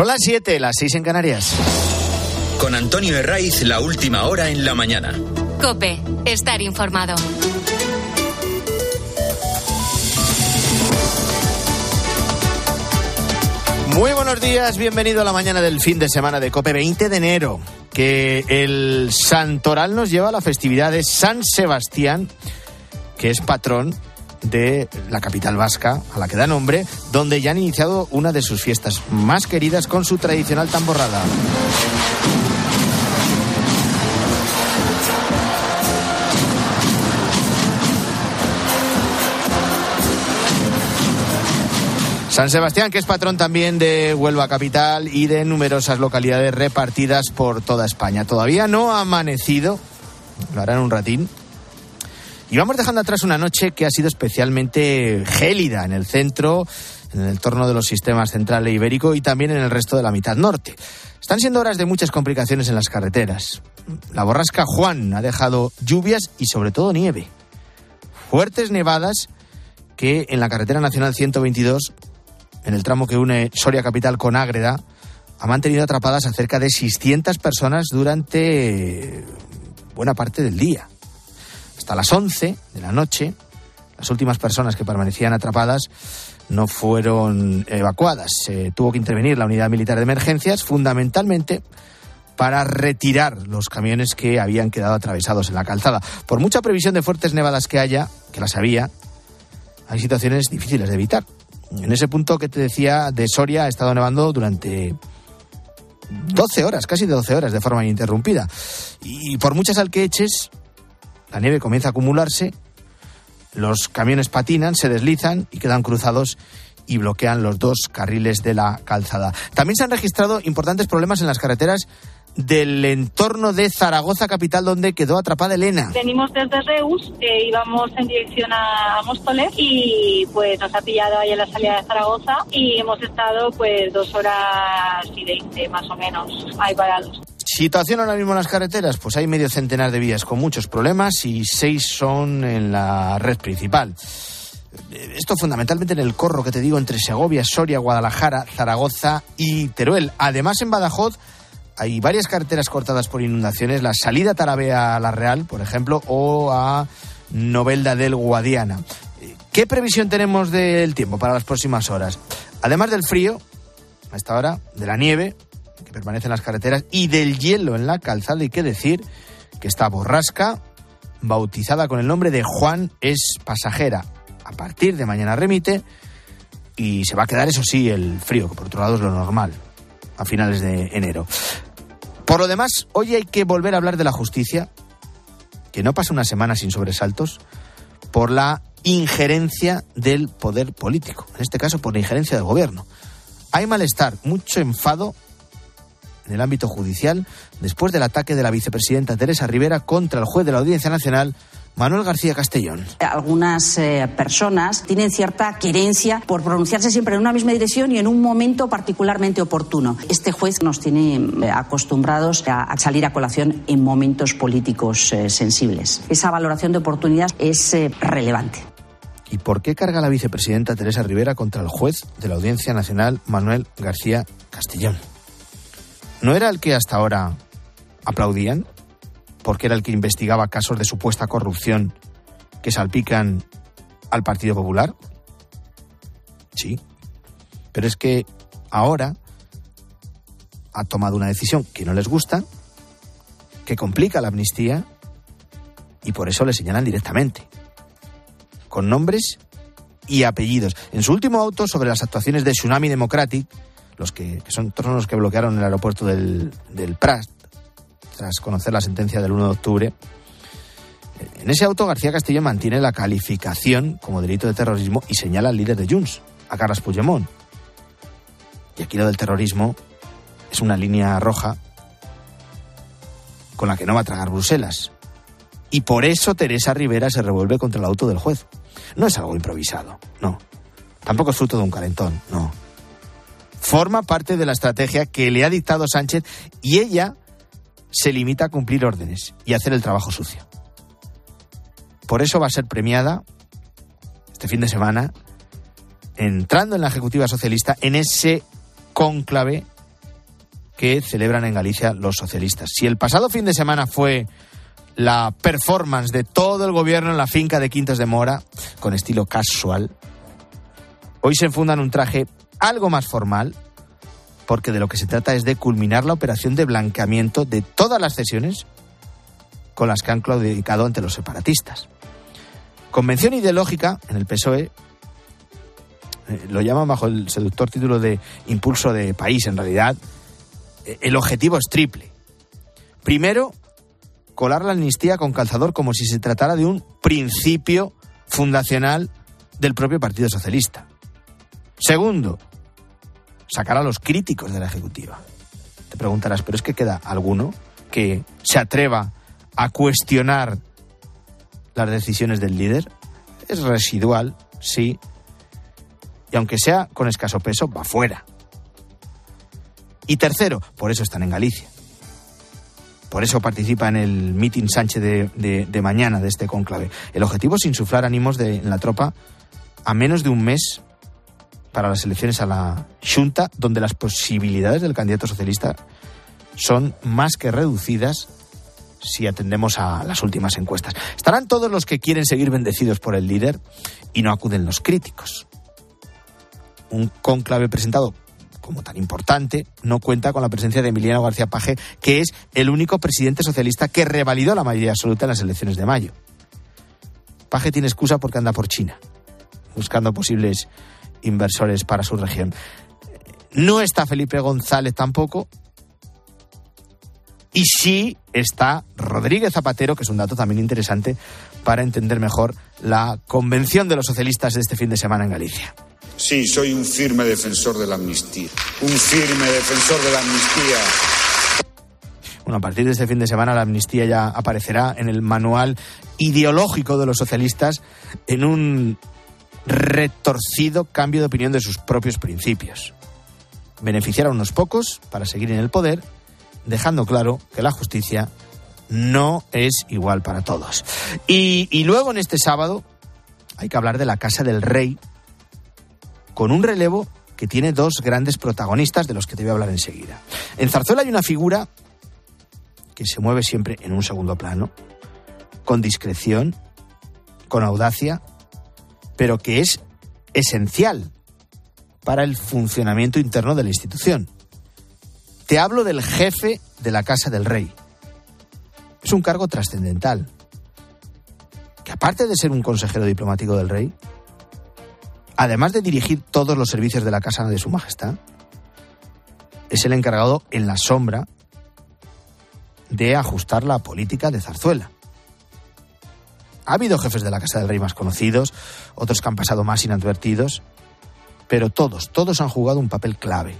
Son las 7, las 6 en Canarias. Con Antonio Herraiz, la última hora en la mañana. Cope, estar informado. Muy buenos días, bienvenido a la mañana del fin de semana de Cope 20 de enero, que el Santoral nos lleva a la festividad de San Sebastián, que es patrón de la capital vasca, a la que da nombre, donde ya han iniciado una de sus fiestas más queridas con su tradicional tamborrada. San Sebastián, que es patrón también de Huelva Capital y de numerosas localidades repartidas por toda España. Todavía no ha amanecido, lo harán un ratín. Y vamos dejando atrás una noche que ha sido especialmente gélida en el centro, en el entorno de los sistemas central e ibérico y también en el resto de la mitad norte. Están siendo horas de muchas complicaciones en las carreteras. La borrasca Juan ha dejado lluvias y sobre todo nieve. Fuertes nevadas que en la carretera nacional 122 en el tramo que une Soria Capital con Ágreda, ha mantenido atrapadas a cerca de 600 personas durante buena parte del día. Hasta las 11 de la noche, las últimas personas que permanecían atrapadas no fueron evacuadas. Tuvo que intervenir la unidad militar de emergencias, fundamentalmente para retirar los camiones que habían quedado atravesados en la calzada. Por mucha previsión de fuertes nevadas que haya, que las había, hay situaciones difíciles de evitar. En ese punto que te decía de Soria ha estado nevando durante 12 horas, casi 12 horas de forma ininterrumpida. Y por muchas al que eches, la nieve comienza a acumularse, los camiones patinan, se deslizan y quedan cruzados y bloquean los dos carriles de la calzada. También se han registrado importantes problemas en las carreteras del entorno de Zaragoza capital donde quedó atrapada Elena. Venimos desde Reus, eh, íbamos en dirección a Móstoles y pues nos ha pillado ahí en la salida de Zaragoza y hemos estado pues dos horas y veinte más o menos ahí parados. Situación ahora mismo en las carreteras, pues hay medio centenar de vías con muchos problemas y seis son en la red principal. Esto fundamentalmente en el corro que te digo entre Segovia, Soria, Guadalajara, Zaragoza y Teruel. Además en Badajoz hay varias carreteras cortadas por inundaciones, la salida Tarabea a La Real, por ejemplo, o a Novelda del Guadiana. ¿Qué previsión tenemos del tiempo para las próximas horas? Además del frío, a esta hora, de la nieve permanece en las carreteras y del hielo en la calzada, hay que decir que esta borrasca, bautizada con el nombre de Juan, es pasajera. A partir de mañana remite y se va a quedar, eso sí, el frío, que por otro lado es lo normal, a finales de enero. Por lo demás, hoy hay que volver a hablar de la justicia, que no pasa una semana sin sobresaltos, por la injerencia del poder político, en este caso por la injerencia del gobierno. Hay malestar, mucho enfado en el ámbito judicial después del ataque de la vicepresidenta Teresa Rivera contra el juez de la Audiencia Nacional, Manuel García Castellón. Algunas eh, personas tienen cierta querencia por pronunciarse siempre en una misma dirección y en un momento particularmente oportuno. Este juez nos tiene eh, acostumbrados a, a, salir a colación en momentos políticos eh, sensibles. Esa valoración de oportunidad es relevante. ¿Y por qué carga la vicepresidenta Teresa Rivera contra el juez de la Audiencia Nacional, Manuel García Castellón? ¿No era el que hasta ahora aplaudían? porque era el que investigaba casos de supuesta corrupción que salpican al Partido Popular? Sí. Pero es que ahora ha tomado una decisión que no les gusta, que complica la amnistía y por eso le señalan directamente, con nombres y apellidos. En su último auto sobre las actuaciones de Tsunami Democratic, los que, son todos los que bloquearon el aeropuerto del, Prat, tras conocer la sentencia del 1 de octubre. En ese auto, García Castillo mantiene la calificación como delito de terrorismo y señala al líder de Junts, a Carles Puigdemont. Y aquí lo del terrorismo es una línea roja con la que no va a tragar Bruselas. Y por eso Teresa Rivera se revuelve contra el auto del juez. No es algo improvisado, no. Tampoco es fruto de un calentón, no. Forma parte de la estrategia que le ha dictado Sánchez y ella se limita a cumplir órdenes y hacer el trabajo sucio. Por eso va a ser premiada este fin de semana entrando en la Ejecutiva Socialista en ese cónclave que celebran en Galicia los socialistas. Si el pasado fin de semana fue la performance de todo el gobierno en la finca de Quintas de Mora, con estilo casual, hoy se enfundan un traje algo más formal, porque de lo que se trata es de culminar la operación de blanqueamiento de todas las cesiones con las que han claudicado ante los separatistas. Convención ideológica en el PSOE eh, lo llaman bajo el seductor título de impulso de país. En realidad, eh, el objetivo es triple. Primero, colar la amnistía con calzador como si se tratara de un principio fundacional del propio Partido Socialista. Segundo, sacar a los críticos de la Ejecutiva. Te preguntarás, ¿pero es que queda alguno que se atreva a cuestionar las decisiones del líder? Es residual, sí, y aunque sea con escaso peso, va fuera. Y tercero, por eso están en Galicia. Por eso participa en el meeting Sánchez de, mañana de este conclave. El objetivo es insuflar ánimos de, en la tropa a menos de un mes para las elecciones a la Junta, donde las posibilidades del candidato socialista son más que reducidas si atendemos a las últimas encuestas. Estarán todos los que quieren seguir bendecidos por el líder y no acuden los críticos un conclave presentado como tan importante, no cuenta con la presencia de Emiliano García Paje, que es el único presidente socialista que revalidó la mayoría absoluta en las elecciones de mayo. Paje tiene excusa porque anda por China, buscando posibles inversores para su región. No está Felipe González tampoco. Y sí está Rodríguez Zapatero, que es un dato también interesante para entender mejor la convención de los socialistas de este fin de semana en Galicia. Sí, soy un firme defensor de la amnistía. Un firme defensor de la amnistía. Bueno, a partir de este fin de semana la amnistía ya aparecerá en el manual ideológico de los socialistas en un retorcido cambio de opinión de sus propios principios. Beneficiar a unos pocos para seguir en el poder, dejando claro que la justicia no es igual para todos. Y, luego en este sábado hay que hablar de la Casa del Rey, con un relevo que tiene dos grandes protagonistas de los que te voy a hablar enseguida. En Zarzuela hay una figura que se mueve siempre en un segundo plano, con discreción, con audacia, pero que es esencial para el funcionamiento interno de la institución. Te hablo del jefe de la Casa del Rey. Es un cargo trascendental, que aparte de ser un consejero diplomático del rey, además de dirigir todos los servicios de la Casa de Su Majestad, es el encargado en la sombra de ajustar la política de Zarzuela. Ha habido jefes de la Casa del Rey más conocidos, otros que han pasado más inadvertidos, pero todos, todos han jugado un papel clave.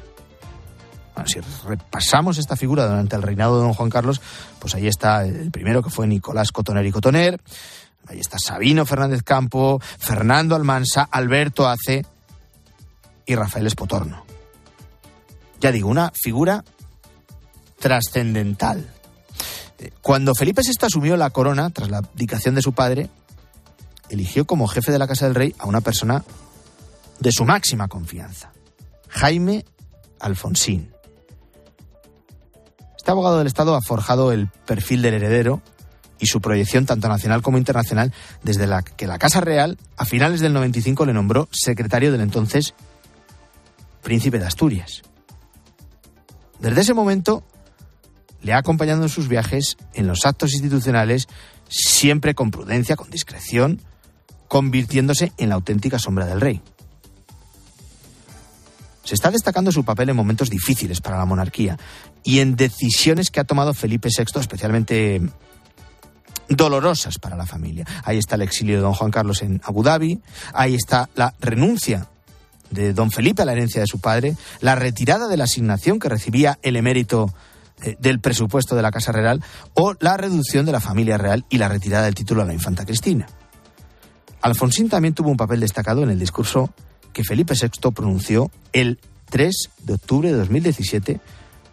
si repasamos esta figura durante el reinado de don Juan Carlos, pues ahí está el primero que fue Nicolás Cotoner y Cotoner, Ahí está Sabino Fernández Campo, Fernando Almansa, Alberto Ace y Rafael Espotorno. Ya digo, una figura trascendental. Cuando Felipe VI asumió la corona, tras la abdicación de su padre, eligió como jefe de la Casa del Rey a una persona de su máxima confianza, Jaime Alfonsín. Este abogado del Estado ha forjado el perfil del heredero y su proyección tanto nacional como internacional desde la que la Casa Real a finales del 95 le nombró secretario del entonces príncipe de Asturias. Desde ese momento le ha acompañado en sus viajes, en los actos institucionales, siempre con prudencia, con discreción, convirtiéndose en la auténtica sombra del rey. Se está destacando su papel en momentos difíciles para la monarquía y en decisiones que ha tomado Felipe VI, especialmente dolorosas para la familia. Ahí está el exilio de don Juan Carlos en Abu Dhabi, ahí está la renuncia de don Felipe a la herencia de su padre, la retirada de la asignación que recibía el emérito del presupuesto de la Casa Real o la reducción de la familia real y la retirada del título a la infanta Cristina. Alfonsín también tuvo un papel destacado en el discurso que Felipe VI pronunció el 3 de octubre de 2017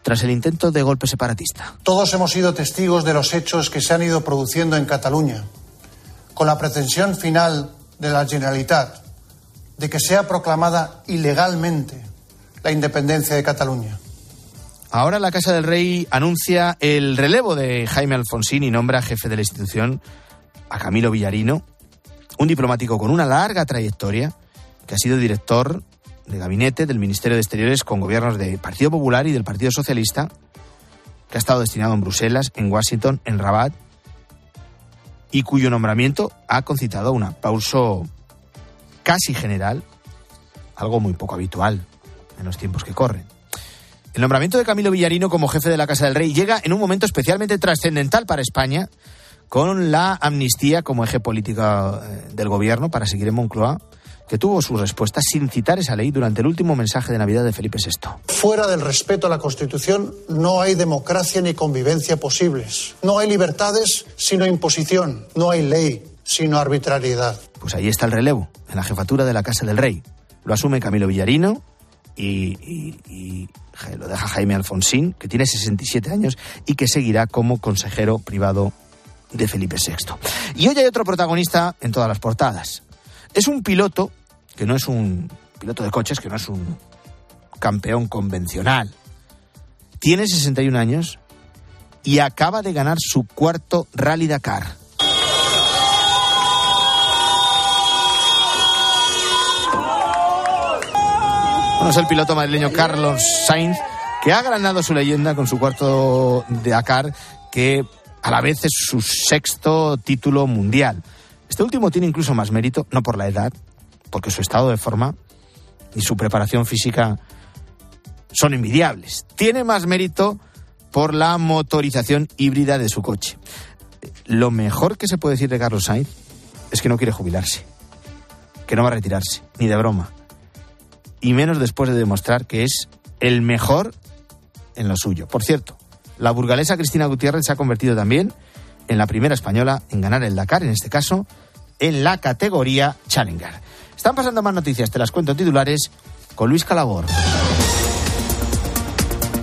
tras el intento de golpe separatista. Todos hemos sido testigos de los hechos que se han ido produciendo en Cataluña, con la pretensión final de la Generalitat de que sea proclamada ilegalmente la independencia de Cataluña. Ahora la Casa del Rey anuncia el relevo de Jaime Alfonsín y nombra jefe de la institución a Camilo Villarino, un diplomático con una larga trayectoria, que ha sido director de gabinete del Ministerio de Exteriores con gobiernos del Partido Popular y del Partido Socialista, que ha estado destinado en Bruselas, en Washington, en Rabat, y cuyo nombramiento ha concitado un aplauso casi general, algo muy poco habitual en los tiempos que corren. El nombramiento de Camilo Villarino como jefe de la Casa del Rey llega en un momento especialmente trascendental para España, con la amnistía como eje político eh, del gobierno para seguir en Moncloa, que tuvo su respuesta sin citar esa ley durante el último mensaje de Navidad de Felipe VI. Fuera del respeto a la Constitución no hay democracia ni convivencia posibles. No hay libertades sino imposición. No hay ley sino arbitrariedad. Pues ahí está el relevo, en la jefatura de la Casa del Rey. Lo asume Camilo Villarino y, y, lo deja Jaime Alfonsín, que tiene 67 años y que seguirá como consejero privado de Felipe VI. Y hoy hay otro protagonista en todas las portadas. Es un piloto, que no es un piloto de coches, que no es un campeón convencional. Tiene 61 años y acaba de ganar su cuarto Rally Dakar. Bueno, es el piloto madrileño Carlos Sainz, que ha ganado su leyenda con su cuarto Dakar, que a la vez es su sexto título mundial. Este último tiene incluso más mérito, no por la edad, porque su estado de forma y su preparación física son envidiables. Tiene más mérito por la motorización híbrida de su coche. Lo mejor que se puede decir de Carlos Sainz es que no quiere jubilarse, que no va a retirarse, ni de broma. Y menos después de demostrar que es el mejor en lo suyo. Por cierto, la burgalesa Cristina Gutiérrez se ha convertido también en la primera española en ganar el Dakar, en este caso en la categoría Challenger. Están pasando más noticias, te las cuento en titulares con Luis Calabor.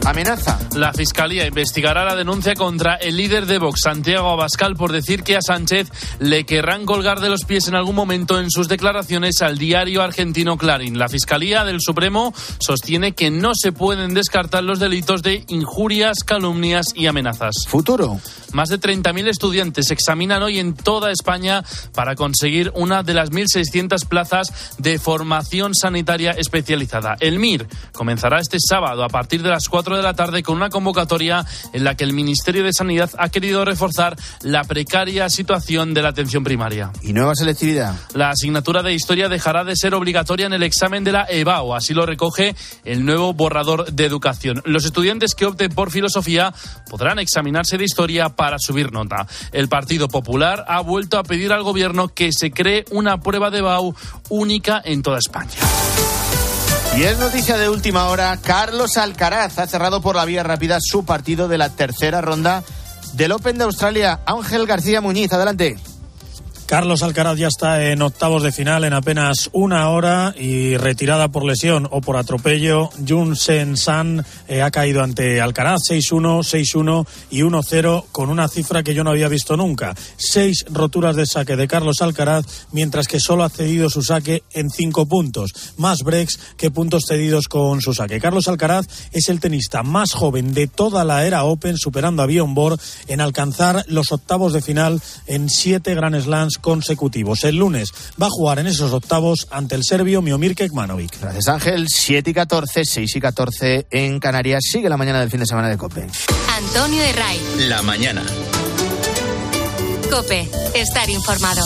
Amenaza. La Fiscalía investigará la denuncia contra el líder de Vox, Santiago Abascal, por decir que a Sánchez le querrán colgar de los pies en algún momento en sus declaraciones al diario argentino Clarín. La Fiscalía del Supremo sostiene que no se pueden descartar los delitos de injurias, calumnias y amenazas. Futuro. Más de 30.000 estudiantes examinan hoy en toda España para conseguir una de las 1.600 plazas de formación sanitaria especializada. El MIR comenzará este sábado a partir de las 4 de la tarde con una convocatoria en la que el Ministerio de Sanidad ha querido reforzar la precaria situación de la atención primaria. ¿Y nueva selectividad? La asignatura de historia dejará de ser obligatoria en el examen de la EBAO, así lo recoge el nuevo borrador de educación. Los estudiantes que opten por filosofía podrán examinarse de historia para subir nota. El Partido Popular ha vuelto a pedir al gobierno que se cree una prueba de BAU única en toda España. Y es noticia de última hora, Carlos Alcaraz ha cerrado por la vía rápida su partido de la tercera ronda del Open de Australia. Ángel García Muñiz, adelante. Carlos Alcaraz ya está en octavos de final en apenas una hora y retirada por lesión o por atropello. Jun Sen San eh, ha caído ante Alcaraz 6-1, 6-1 y 1-0 con una cifra que yo no había visto nunca. Seis roturas de saque de Carlos Alcaraz, mientras que solo ha cedido su saque en cinco puntos. Más breaks que puntos cedidos con su saque. Carlos Alcaraz es el tenista más joven de toda la era Open, superando a Bjorn Borg en alcanzar los octavos de final en siete Grand Slams consecutivos. El lunes va a jugar en esos octavos ante el serbio Miomir Kekmanovic. Gracias Ángel, 7 y 14, 6 y 14 en Canarias. Sigue la mañana del fin de semana de COPE. Antonio Herray. La mañana. COPE, estar informado.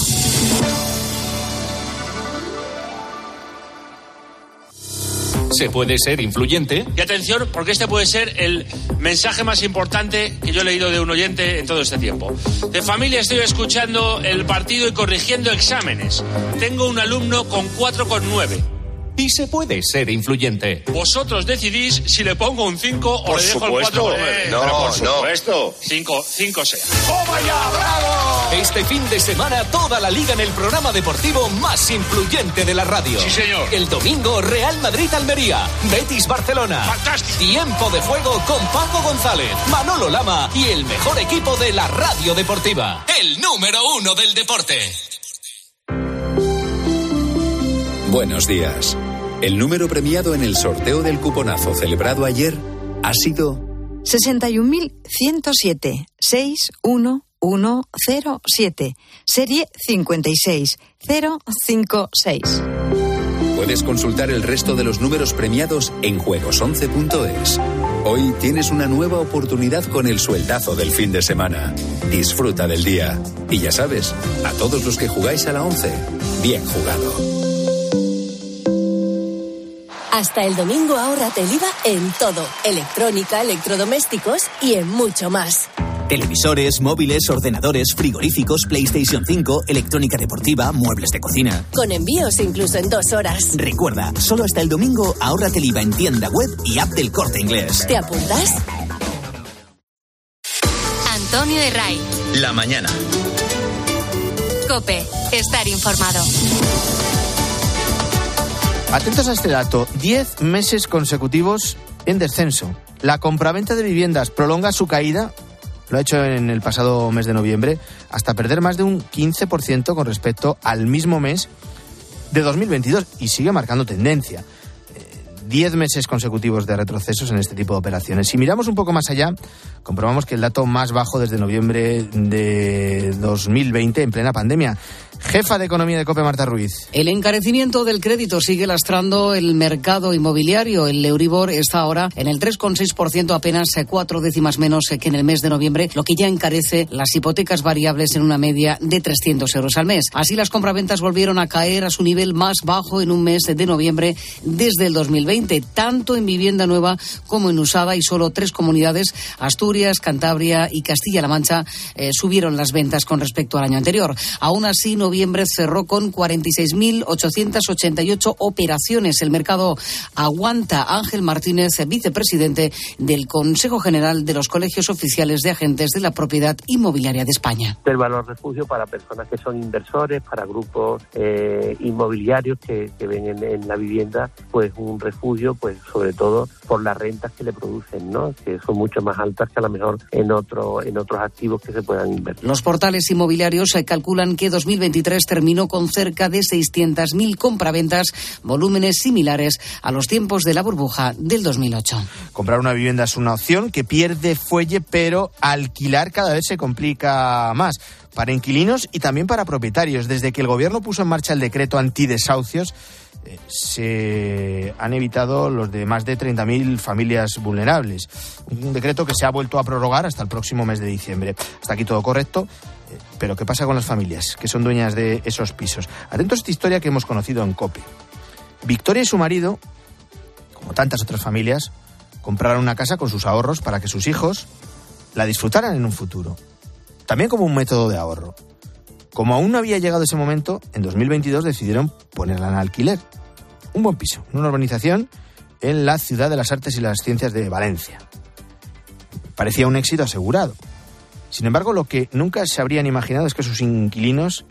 Se puede ser influyente. Y atención, porque este puede ser el mensaje más importante que yo he leído de un oyente en todo este tiempo. De familia estoy escuchando el partido y corrigiendo exámenes. Tengo un alumno con 4,9. Y se puede ser influyente. Vosotros decidís si le pongo un 5 o por le dejo supuesto. el 4,9. No, Pero por no. supuesto. 5, 5 sea. ¡Toma ya, bravo! Este fin de semana toda la liga en el programa deportivo más influyente de la radio. Sí, señor. El domingo Real Madrid-Almería, Betis-Barcelona. Fantástico. Tiempo de juego con Paco González, Manolo Lama y el mejor equipo de la radio deportiva. El número uno del deporte. Buenos días. El número premiado en el sorteo del cuponazo celebrado ayer ha sido 61107 61107 serie 56056. Puedes consultar el resto de los números premiados en juegos11.es. Hoy tienes una nueva oportunidad con el sueldazo del fin de semana. Disfruta del día. Y ya sabes, a todos los que jugáis a la 11, bien jugado. Hasta el domingo ahorrate el IVA en todo, electrónica, electrodomésticos y en mucho más. Televisores, móviles, ordenadores, frigoríficos, PlayStation 5, electrónica deportiva, muebles de cocina. Con envíos incluso en dos horas. Recuerda, solo hasta el domingo ahórrate el IVA en tienda web y app del corte inglés. ¿Te apuntas? Antonio de Ray. La mañana. Cope. Estar informado. Atentos a este dato. Diez meses consecutivos en descenso. La compraventa de viviendas prolonga su caída lo ha hecho en el pasado mes de noviembre, hasta perder más de un 15% con respecto al mismo mes de 2022 y sigue marcando tendencia. Eh, diez meses consecutivos de retrocesos en este tipo de operaciones. Si miramos un poco más allá, comprobamos que el dato más bajo desde noviembre de 2020, en plena pandemia, Jefa de Economía de COPE, Marta Ruiz. El encarecimiento del crédito sigue lastrando el mercado inmobiliario. El Euribor está ahora en el 3,6%, apenas cuatro décimas menos que en el mes de noviembre, lo que ya encarece las hipotecas variables en una media de 300 euros al mes. Así, las compraventas volvieron a caer a su nivel más bajo en un mes de noviembre desde el 2020, tanto en vivienda nueva como en usada, y solo tres comunidades, Asturias, Cantabria y Castilla-La Mancha, eh, subieron las ventas con respecto al año anterior. Aún así, noviembre cerró con 46.888 operaciones. El mercado aguanta. Ángel Martínez, vicepresidente del Consejo General de los Colegios Oficiales de Agentes de la Propiedad Inmobiliaria de España. El valor refugio para personas que son inversores, para grupos eh, inmobiliarios que, ven en, la vivienda pues un refugio, pues sobre todo por las rentas que le producen, ¿no? que son mucho más altas que a lo mejor en, otro, en otros activos que se puedan invertir. Los portales inmobiliarios calculan que 2020 terminó con cerca de 600.000 compraventas, volúmenes similares a los tiempos de la burbuja del 2008. Comprar una vivienda es una opción que pierde fuelle, pero alquilar cada vez se complica más para inquilinos y también para propietarios. Desde que el gobierno puso en marcha el decreto antidesahucios, eh, se han evitado los de más de 30.000 familias vulnerables. Un decreto que se ha vuelto a prorrogar hasta el próximo mes de diciembre. Hasta aquí todo correcto. Pero ¿qué pasa con las familias que son dueñas de esos pisos? Atentos a esta historia que hemos conocido en COPE. Victoria y su marido, como tantas otras familias, compraron una casa con sus ahorros para que sus hijos la disfrutaran en un futuro. También como un método de ahorro. Como aún no había llegado ese momento, en 2022 decidieron ponerla en alquiler. Un buen piso, en una urbanización en la ciudad de las artes y las ciencias de Valencia. Parecía un éxito asegurado. Sin embargo, lo que nunca se habrían imaginado es que sus inquilinos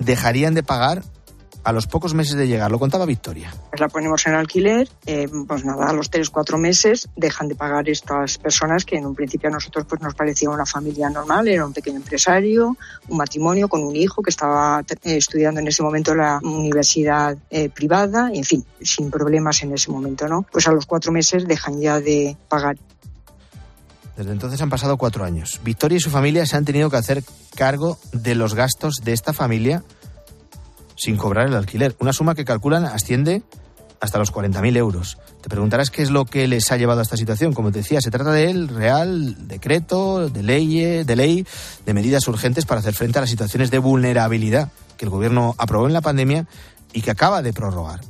dejarían de pagar a los pocos meses de llegar. Lo contaba Victoria. La ponemos en alquiler, eh, pues nada, a los tres, cuatro meses dejan de pagar estas personas que en un principio a nosotros pues nos parecía una familia normal, era un pequeño empresario, un matrimonio con un hijo que estaba eh, estudiando en ese momento en la universidad eh, privada, en fin, sin problemas en ese momento, ¿no? Pues a los cuatro meses dejan ya de pagar. Desde entonces han pasado cuatro años. Victoria y su familia se han tenido que hacer cargo de los gastos de esta familia sin cobrar el alquiler. Una suma que calculan asciende hasta los 40.000 euros. Te preguntarás qué es lo que les ha llevado a esta situación. Como te decía, se trata del real decreto, de ley, de ley, de medidas urgentes para hacer frente a las situaciones de vulnerabilidad que el gobierno aprobó en la pandemia y que acaba de prorrogar.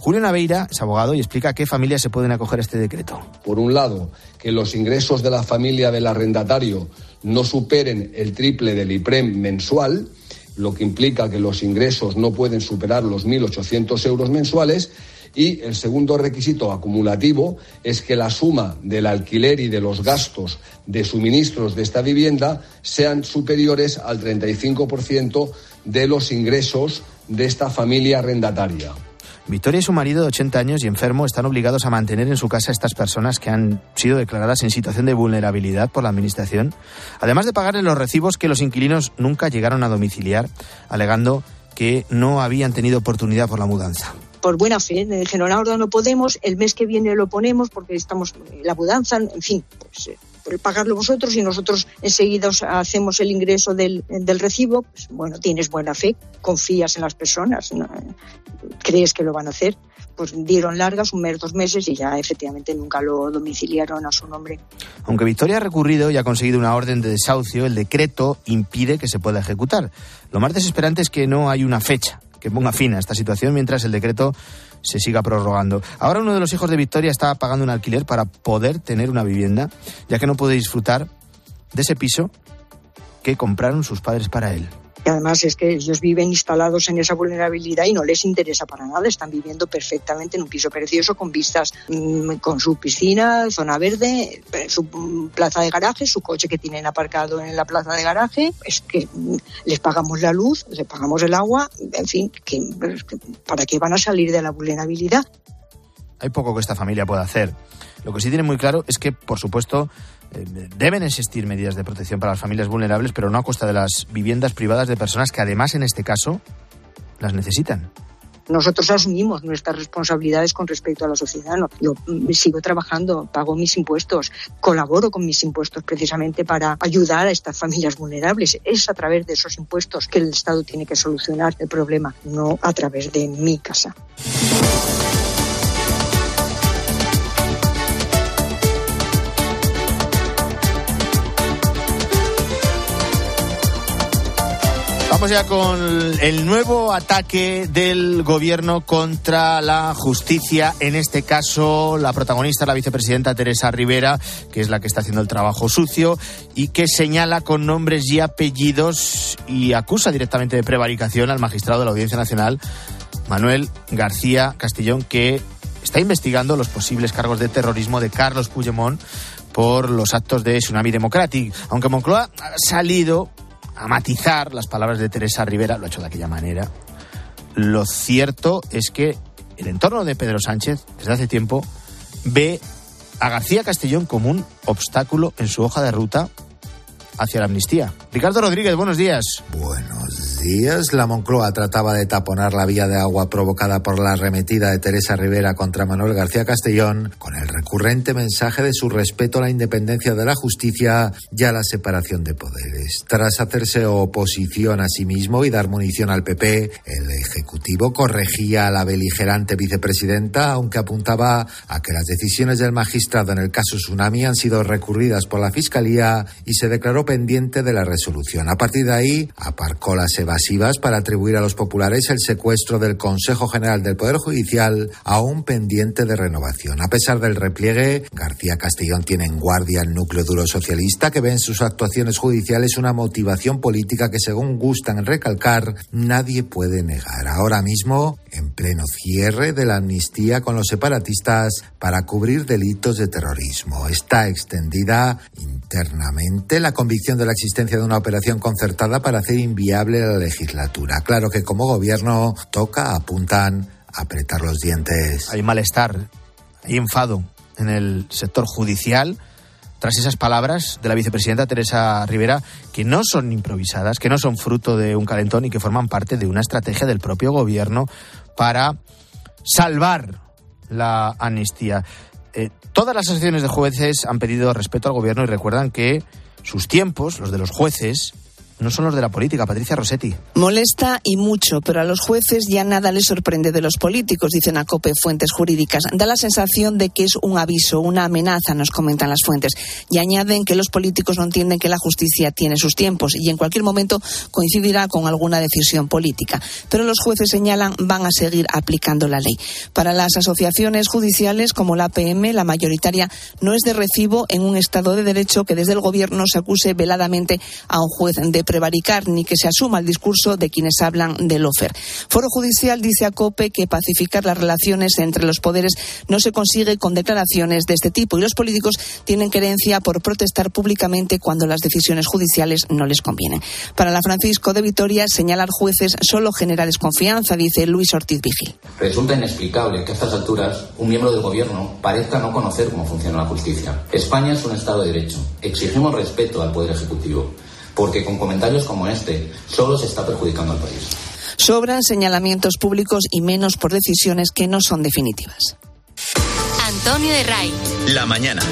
Julio Naveira es abogado y explica a qué familias se pueden acoger a este decreto. Por un lado, que los ingresos de la familia del arrendatario no superen el triple del IPREM mensual, lo que implica que los ingresos no pueden superar los 1.800 euros mensuales. Y el segundo requisito acumulativo es que la suma del alquiler y de los gastos de suministros de esta vivienda sean superiores al 35% de los ingresos de esta familia arrendataria. Victoria y su marido de 80 años y enfermo están obligados a mantener en su casa a estas personas que han sido declaradas en situación de vulnerabilidad por la Administración, además de pagarles los recibos que los inquilinos nunca llegaron a domiciliar, alegando que no habían tenido oportunidad por la mudanza. Por buena fe, dijeron, ahora no podemos, el mes que viene lo ponemos porque estamos la mudanza, en fin, pues eh, pagarlo vosotros y nosotros enseguida os hacemos el ingreso del, del recibo, pues, bueno, tienes buena fe, confías en las personas, crees que lo van a hacer. Pues dieron largas, un mes, dos meses y ya efectivamente nunca lo domiciliaron a su nombre. Aunque Victoria ha recurrido y ha conseguido una orden de desahucio, el decreto impide que se pueda ejecutar. Lo más desesperante es que no hay una fecha que ponga fin a esta situación mientras el decreto se siga prorrogando. Ahora uno de los hijos de Victoria está pagando un alquiler para poder tener una vivienda, ya que no puede disfrutar de ese piso que compraron sus padres para él. Y además es que ellos viven instalados en esa vulnerabilidad y no les interesa para nada. Están viviendo perfectamente en un piso precioso con vistas, mmm, con su piscina, zona verde, su plaza de garaje, su coche que tienen aparcado en la plaza de garaje. Es que mmm, les pagamos la luz, les pagamos el agua, en fin, que, ¿para qué van a salir de la vulnerabilidad? Hay poco que esta familia pueda hacer. Lo que sí tiene muy claro es que, por supuesto, Deben existir medidas de protección para las familias vulnerables, pero no a costa de las viviendas privadas de personas que además en este caso las necesitan. Nosotros asumimos nuestras responsabilidades con respecto a la sociedad. Yo sigo trabajando, pago mis impuestos, colaboro con mis impuestos precisamente para ayudar a estas familias vulnerables. Es a través de esos impuestos que el Estado tiene que solucionar el problema, no a través de mi casa. Vamos ya con el nuevo ataque del gobierno contra la justicia. En este caso, la protagonista, la vicepresidenta Teresa Rivera, que es la que está haciendo el trabajo sucio y que señala con nombres y apellidos y acusa directamente de prevaricación al magistrado de la Audiencia Nacional, Manuel García Castellón, que está investigando los posibles cargos de terrorismo de Carlos Puigdemont por los actos de Tsunami Democratic. Aunque Moncloa ha salido a matizar las palabras de Teresa Rivera, lo ha hecho de aquella manera. Lo cierto es que el entorno de Pedro Sánchez, desde hace tiempo, ve a García Castellón como un obstáculo en su hoja de ruta hacia la amnistía. Ricardo Rodríguez, buenos días. Buenos días. La Moncloa trataba de taponar la vía de agua provocada por la arremetida de Teresa Rivera contra Manuel García Castellón con el recurrente mensaje de su respeto a la independencia de la justicia y a la separación de poderes. Tras hacerse oposición a sí mismo y dar munición al PP, el Ejecutivo corregía a la beligerante vicepresidenta, aunque apuntaba a que las decisiones del magistrado en el caso Tsunami han sido recurridas por la Fiscalía y se declaró pendiente de la resolución. A partir de ahí, aparcó las evasivas para atribuir a los populares el secuestro del Consejo General del Poder Judicial, aún pendiente de renovación. A pesar del repliegue, García Castellón tiene en guardia el núcleo duro socialista que ve en sus actuaciones judiciales una motivación política que, según gustan recalcar, nadie puede negar. Ahora mismo, en pleno cierre de la amnistía con los separatistas para cubrir delitos de terrorismo. Está extendida internamente la convicción de la existencia de una operación concertada para hacer inviable la legislatura. Claro que como gobierno toca, apuntan, apretar los dientes. Hay malestar, hay enfado en el sector judicial tras esas palabras de la vicepresidenta Teresa Rivera, que no son improvisadas, que no son fruto de un calentón y que forman parte de una estrategia del propio gobierno para salvar la amnistía. Eh, todas las asociaciones de jueces han pedido respeto al gobierno y recuerdan que sus tiempos, los de los jueces, no son los de la política, Patricia Rossetti. Molesta y mucho, pero a los jueces ya nada les sorprende de los políticos, dicen a COPE fuentes jurídicas. Da la sensación de que es un aviso, una amenaza, nos comentan las fuentes. Y añaden que los políticos no entienden que la justicia tiene sus tiempos y en cualquier momento coincidirá con alguna decisión política. Pero los jueces señalan van a seguir aplicando la ley. Para las asociaciones judiciales como la PM, la mayoritaria no es de recibo en un Estado de Derecho que desde el Gobierno se acuse veladamente a un juez de prevaricar ni que se asuma el discurso de quienes hablan del OFER. Foro Judicial dice a COPE que pacificar las relaciones entre los poderes no se consigue con declaraciones de este tipo y los políticos tienen querencia por protestar públicamente cuando las decisiones judiciales no les convienen. Para la Francisco de Vitoria, señalar jueces solo genera desconfianza, dice Luis Ortiz Vigil. Resulta inexplicable que a estas alturas un miembro del gobierno parezca no conocer cómo funciona la justicia. España es un Estado de Derecho. Exigimos respeto al Poder Ejecutivo porque con comentarios como este solo se está perjudicando al país. Sobran señalamientos públicos y menos por decisiones que no son definitivas. Antonio de Ray. La mañana.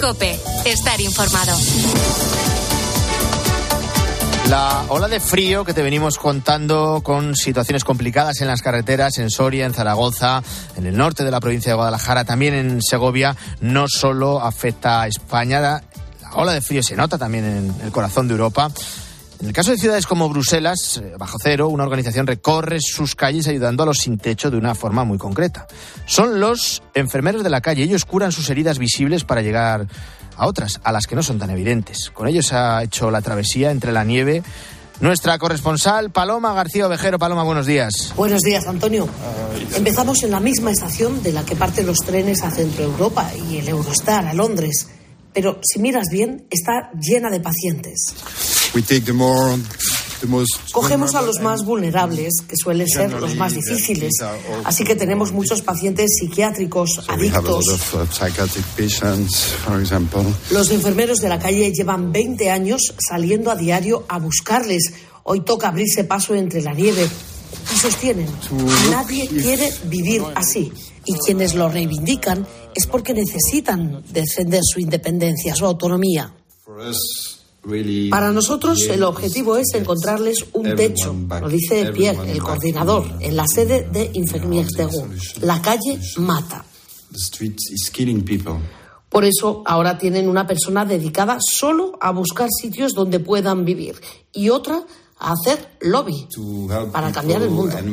Cope, estar informado. La ola de frío que te venimos contando con situaciones complicadas en las carreteras, en Soria, en Zaragoza, en el norte de la provincia de Guadalajara, también en Segovia, no solo afecta a España, ola de frío se nota también en el corazón de Europa. En el caso de ciudades como Bruselas, eh, bajo cero, una organización recorre sus calles ayudando a los sin techo de una forma muy concreta. Son los enfermeros de la calle. Ellos curan sus heridas visibles para llegar a otras, a las que no son tan evidentes. Con ellos ha hecho la travesía entre la nieve. Nuestra corresponsal Paloma García Ovejero. Paloma, buenos días. Buenos días, Antonio. Empezamos en la misma estación de la que parten los trenes a Centro Europa y el Eurostar a Londres. Pero si miras bien, está llena de pacientes. Cogemos a los más vulnerables, que suelen ser los más difíciles. Así que tenemos muchos pacientes psiquiátricos, adictos. Los enfermeros de la calle llevan 20 años saliendo a diario a buscarles. Hoy toca abrirse paso entre la nieve. Y sostienen, nadie quiere vivir así. Y quienes lo reivindican es porque necesitan defender su independencia, su autonomía. Para nosotros el objetivo es encontrarles un techo, lo dice Pierre, el coordinador, en la sede de Infirmiers de La calle mata. Por eso ahora tienen una persona dedicada solo a buscar sitios donde puedan vivir y otra a hacer lobby para cambiar el mundo.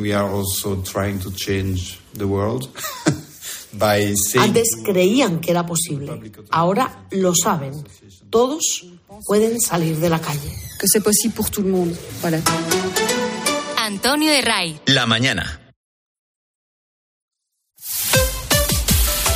Antes creían que era posible, ahora lo saben. Todos pueden salir de la calle. Que c'est possible pour tout le monde. Voilà. Antonio de Ray. La mañana.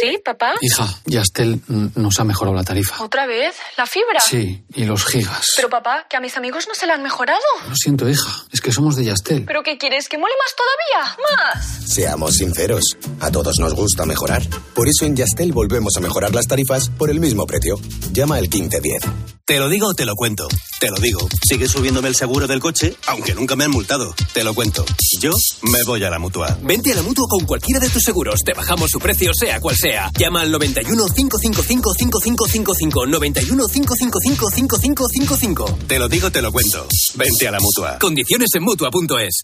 ¿Sí, papá? Hija, Yastel nos ha mejorado la tarifa. ¿Otra vez? ¿La fibra? Sí, y los gigas. Pero papá, que a mis amigos no se la han mejorado. Lo siento, hija, es que somos de Yastel. ¿Pero qué quieres? ¿Que mole más todavía? ¡Más! Seamos sinceros, a todos nos gusta mejorar. Por eso en Yastel volvemos a mejorar las tarifas por el mismo precio. Llama al 1510. Te lo digo o te lo cuento. Te lo digo. Sigue subiéndome el seguro del coche, aunque nunca me han multado. Te lo cuento. Yo me voy a la mutua. Vente a la mutua con cualquiera de tus seguros. Te bajamos su precio, sea cual sea. Llama al 91 555 5555. 91 555 5555. Te lo digo, te lo cuento. Vente a la mutua. Condiciones en mutua.es.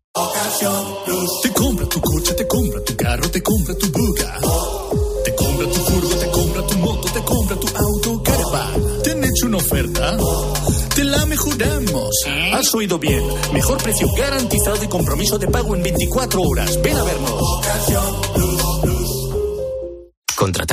Te compra tu coche, te compra tu carro, te compra tu buga. Te compra tu furgo, te compra tu moto, te compra tu auto, caravan. ¿Te han hecho una oferta? Te la mejoramos. Has oído bien. Mejor precio garantizado y compromiso de pago en 24 horas. Ven a vernos.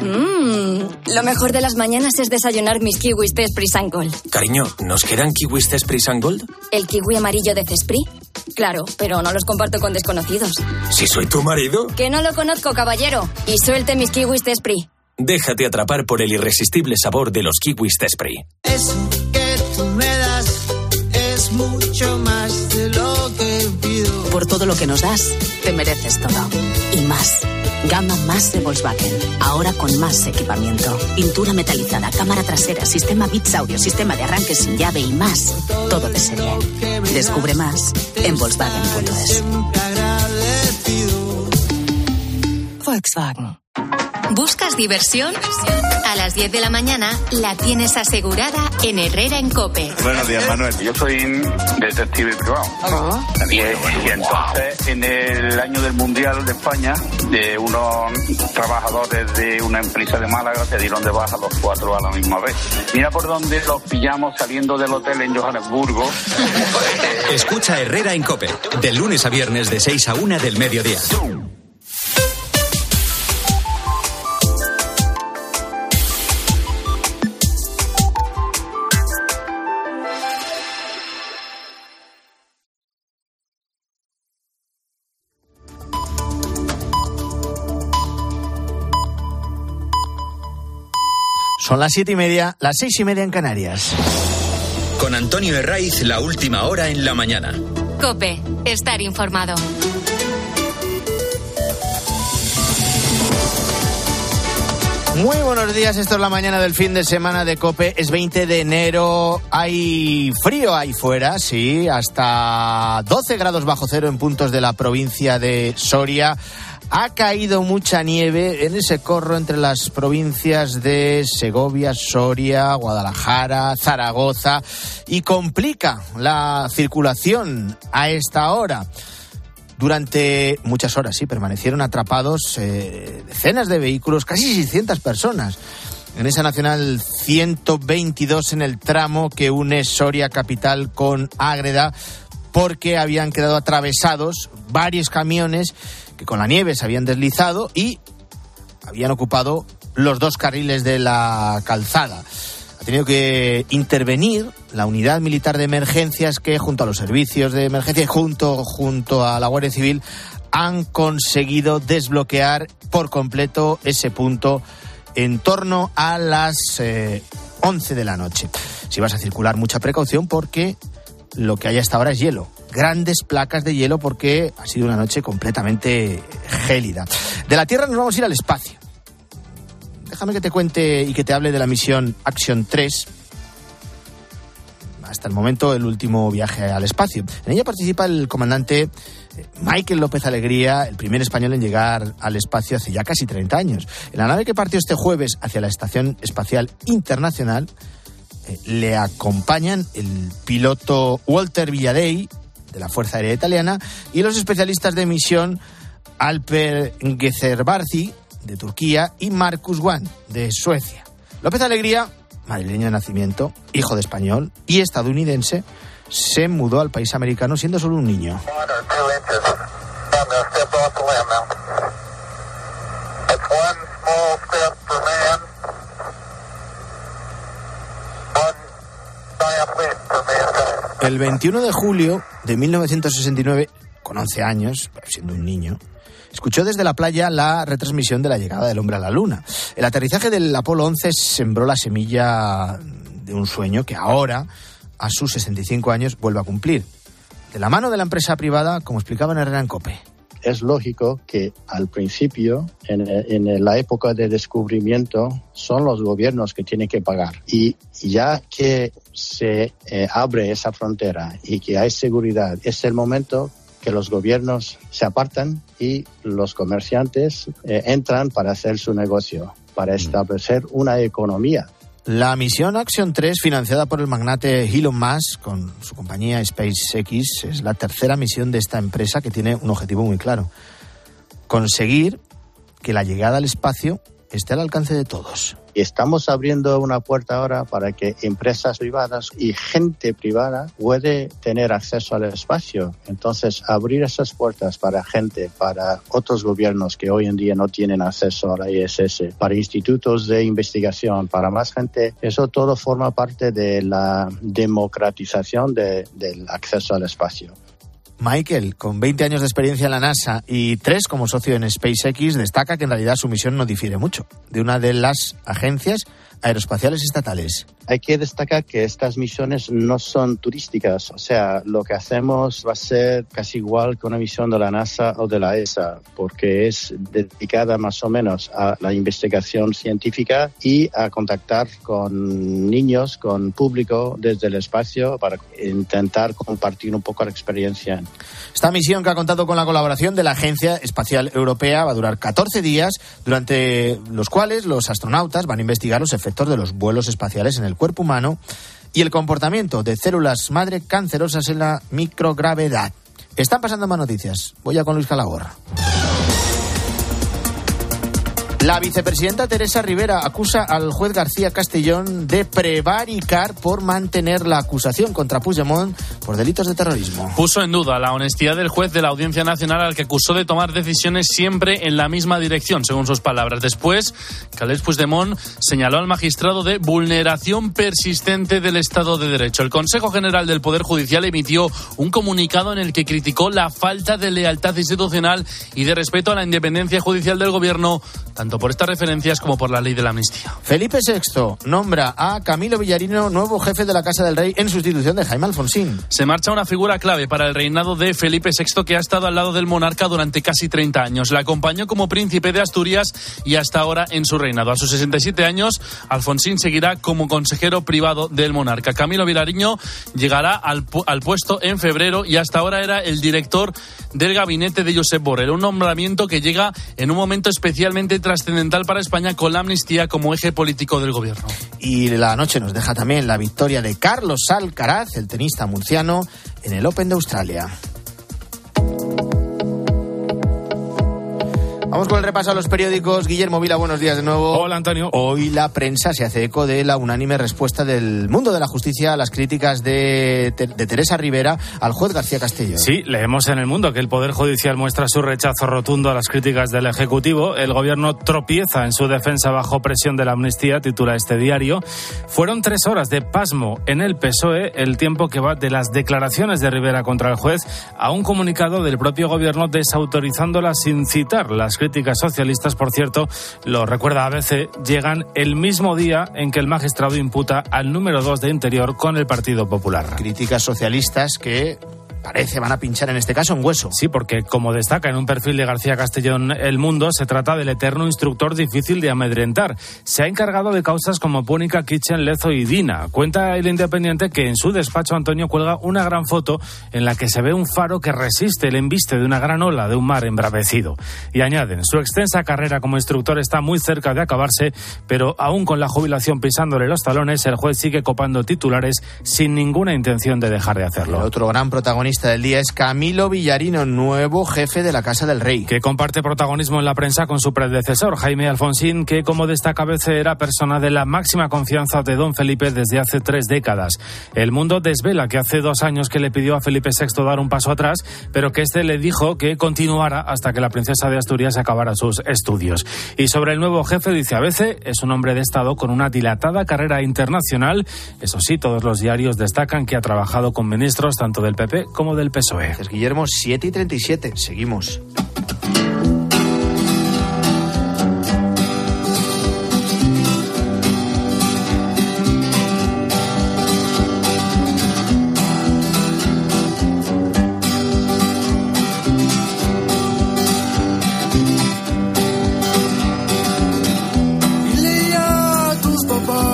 Mmm, lo mejor de las mañanas es desayunar mis kiwis de Esprit Gold. Cariño, ¿nos quedan kiwis Esprit Gold? ¿El kiwi amarillo de Cespri? Claro, pero no los comparto con desconocidos. ¿Si soy tu marido? Que no lo conozco, caballero. Y suelte mis kiwis de Esprit. Déjate atrapar por el irresistible sabor de los kiwis Esprit. Eso que tú me das es mucho más de lo que pido. Por todo lo que nos das, te mereces todo. Y más. Gama más de Volkswagen. Ahora con más equipamiento. Pintura metalizada, cámara trasera, sistema Bits Audio, sistema de arranque sin llave y más. Todo de serie. Descubre más en Volkswagen.es. Volkswagen. ¿Buscas diversión? A las 10 de la mañana la tienes asegurada en Herrera en Cope. Buenos días, Manuel. Yo soy detective privado. Y, y entonces, en el año del Mundial de España, de unos trabajadores de una empresa de Málaga se dieron de baja los cuatro a la misma vez. Mira por dónde los pillamos saliendo del hotel en Johannesburgo. Escucha Herrera en Cope, de lunes a viernes de 6 a 1 del mediodía. Son las siete y media, las seis y media en Canarias. Con Antonio Herraiz, la última hora en la mañana. Cope, estar informado. Muy buenos días, esto es la mañana del fin de semana de Cope, es 20 de enero, hay frío ahí fuera, sí, hasta 12 grados bajo cero en puntos de la provincia de Soria. Ha caído mucha nieve en ese corro entre las provincias de Segovia, Soria, Guadalajara, Zaragoza y complica la circulación a esta hora. Durante muchas horas, sí, permanecieron atrapados eh, decenas de vehículos, casi 600 personas, en esa Nacional 122 en el tramo que une Soria Capital con Ágreda, porque habían quedado atravesados varios camiones que con la nieve se habían deslizado y habían ocupado los dos carriles de la calzada ha tenido que intervenir la unidad militar de emergencias que junto a los servicios de emergencia y junto, junto a la Guardia Civil han conseguido desbloquear por completo ese punto en torno a las eh, 11 de la noche. Si vas a circular, mucha precaución porque lo que hay hasta ahora es hielo. Grandes placas de hielo porque ha sido una noche completamente gélida. De la Tierra nos vamos a ir al espacio déjame que te cuente y que te hable de la misión Action 3. Hasta el momento, el último viaje al espacio. En ella participa el comandante eh, Michael López Alegría, el primer español en llegar al espacio hace ya casi 30 años. En la nave que partió este jueves hacia la Estación Espacial Internacional, eh, le acompañan el piloto Walter Villadei, de la Fuerza Aérea Italiana, y los especialistas de misión Alper Gezerbarzi, de Turquía, y Marcus Wan, de Suecia. López Alegría, madrileño de nacimiento, hijo de español y estadounidense, se mudó al país americano siendo solo un niño. El 21 de julio de 1969, con 11 años, siendo un niño, escuchó desde la playa la retransmisión de la llegada del hombre a la Luna. El aterrizaje del Apolo 11 sembró la semilla de un sueño que ahora, a sus 65 años, vuelve a cumplir. De la mano de la empresa privada, como explicaba en en Cope. Es lógico que al principio, en, en, la época de descubrimiento, son los gobiernos que tienen que pagar. Y ya que se eh, abre esa frontera y que hay seguridad, es el momento que los gobiernos se apartan y los comerciantes eh, entran para hacer su negocio, para establecer una economía. La misión Action 3, financiada por el magnate Elon Musk con su compañía SpaceX, es la tercera misión de esta empresa que tiene un objetivo muy claro. Conseguir que la llegada al espacio esté al alcance de todos. Estamos abriendo una puerta ahora para que empresas privadas y gente privada puede tener acceso al espacio. Entonces, abrir esas puertas para gente, para otros gobiernos que hoy en día no tienen acceso a la ISS, para institutos de investigación, para más gente, eso todo forma parte de la democratización de, del acceso al espacio. Michael, con 20 años de experiencia en la NASA y tres como socio en SpaceX, destaca que en realidad su misión no difiere mucho de una de las agencias aeroespaciales estatales. Hay que destacar que estas misiones no son turísticas, o sea, lo que hacemos va a ser casi igual que una misión de la NASA o de la ESA, porque es dedicada más o menos a la investigación científica y a contactar con niños, con público desde el espacio para intentar compartir un poco la experiencia. Esta misión que ha contado con la colaboración de la Agencia Espacial Europea va a durar 14 días, durante los cuales los astronautas van a investigar los efectos de los vuelos espaciales en el cuerpo humano y el comportamiento de células madre cancerosas en la microgravedad. Están pasando más noticias. Voy a con Luis Calagor. La vicepresidenta Teresa Rivera acusa al juez García Castellón de prevaricar por mantener la acusación contra Puigdemont por delitos de terrorismo. Puso en duda la honestidad del juez de la Audiencia Nacional al que acusó de tomar decisiones siempre en la misma dirección, según sus palabras. Después, Calés Puigdemont señaló al magistrado de vulneración persistente del Estado de Derecho. El Consejo General del Poder Judicial emitió un comunicado en el que criticó la falta de lealtad institucional y de respeto a la independencia judicial del gobierno, tanto tanto por estas referencias como por la ley de la amnistía. Felipe VI nombra a Camilo Villarino nuevo jefe de la Casa del Rey en sustitución de Jaime Alfonsín. Se marcha una figura clave para el reinado de Felipe VI que ha estado al lado del monarca durante casi 30 años. Le acompañó como príncipe de Asturias y hasta ahora en su reinado. A sus 67 años, Alfonsín seguirá como consejero privado del monarca. Camilo Vilariño llegará al, al puesto en febrero y hasta ahora era el director del gabinete de Josep Borrell. Un nombramiento que llega en un momento especialmente trascendental para España con la amnistía como eje político del gobierno. Y la noche nos deja también la victoria de Carlos Alcaraz, el tenista murciano, en el Open de Australia. Vamos con el repaso a los periódicos. Guillermo Vila, buenos días de nuevo. Hola, Antonio. Hoy la prensa se hace eco de la unánime respuesta del mundo de la justicia a las críticas de, de Teresa Rivera al juez García Castillo. Sí, leemos en el mundo que el Poder Judicial muestra su rechazo rotundo a las críticas del Ejecutivo. El Gobierno tropieza en su defensa bajo presión de la amnistía, titula este diario. Fueron tres horas de pasmo en el PSOE, el tiempo que va de las declaraciones de Rivera contra el juez a un comunicado del propio Gobierno desautorizándola sin citar las críticas socialistas, por cierto, lo recuerda ABC, llegan el mismo día en que el magistrado imputa al número dos de Interior con el Partido Popular. Críticas socialistas que parece van a pinchar en este caso en hueso. Sí, porque como destaca en un perfil de García Castellón El Mundo, se trata del eterno instructor difícil de amedrentar. Se ha encargado de causas como Púnica, Kitchen, Lezo y Dina. Cuenta el Independiente que en su despacho Antonio cuelga una gran foto en la que se ve un faro que resiste el embiste de una gran ola de un mar embravecido. Y añaden, su extensa carrera como instructor está muy cerca de acabarse, pero aún con la jubilación pisándole los talones, el juez sigue copando titulares sin ninguna intención de dejar de hacerlo. El otro gran protagonista del día es Camilo Villarino, nuevo jefe de la Casa del Rey. Que comparte protagonismo en la prensa con su predecesor, Jaime Alfonsín, que como destaca ABC era persona de la máxima confianza de don Felipe desde hace tres décadas. El mundo desvela que hace dos años que le pidió a Felipe VI dar un paso atrás, pero que este le dijo que continuara hasta que la princesa de Asturias acabara sus estudios. Y sobre el nuevo jefe, dice ABC, es un hombre de Estado con una dilatada carrera internacional. Eso sí, todos los diarios destacan que ha trabajado con ministros tanto del PP como del PSOE. Es Guillermo, 7 y 37. Seguimos.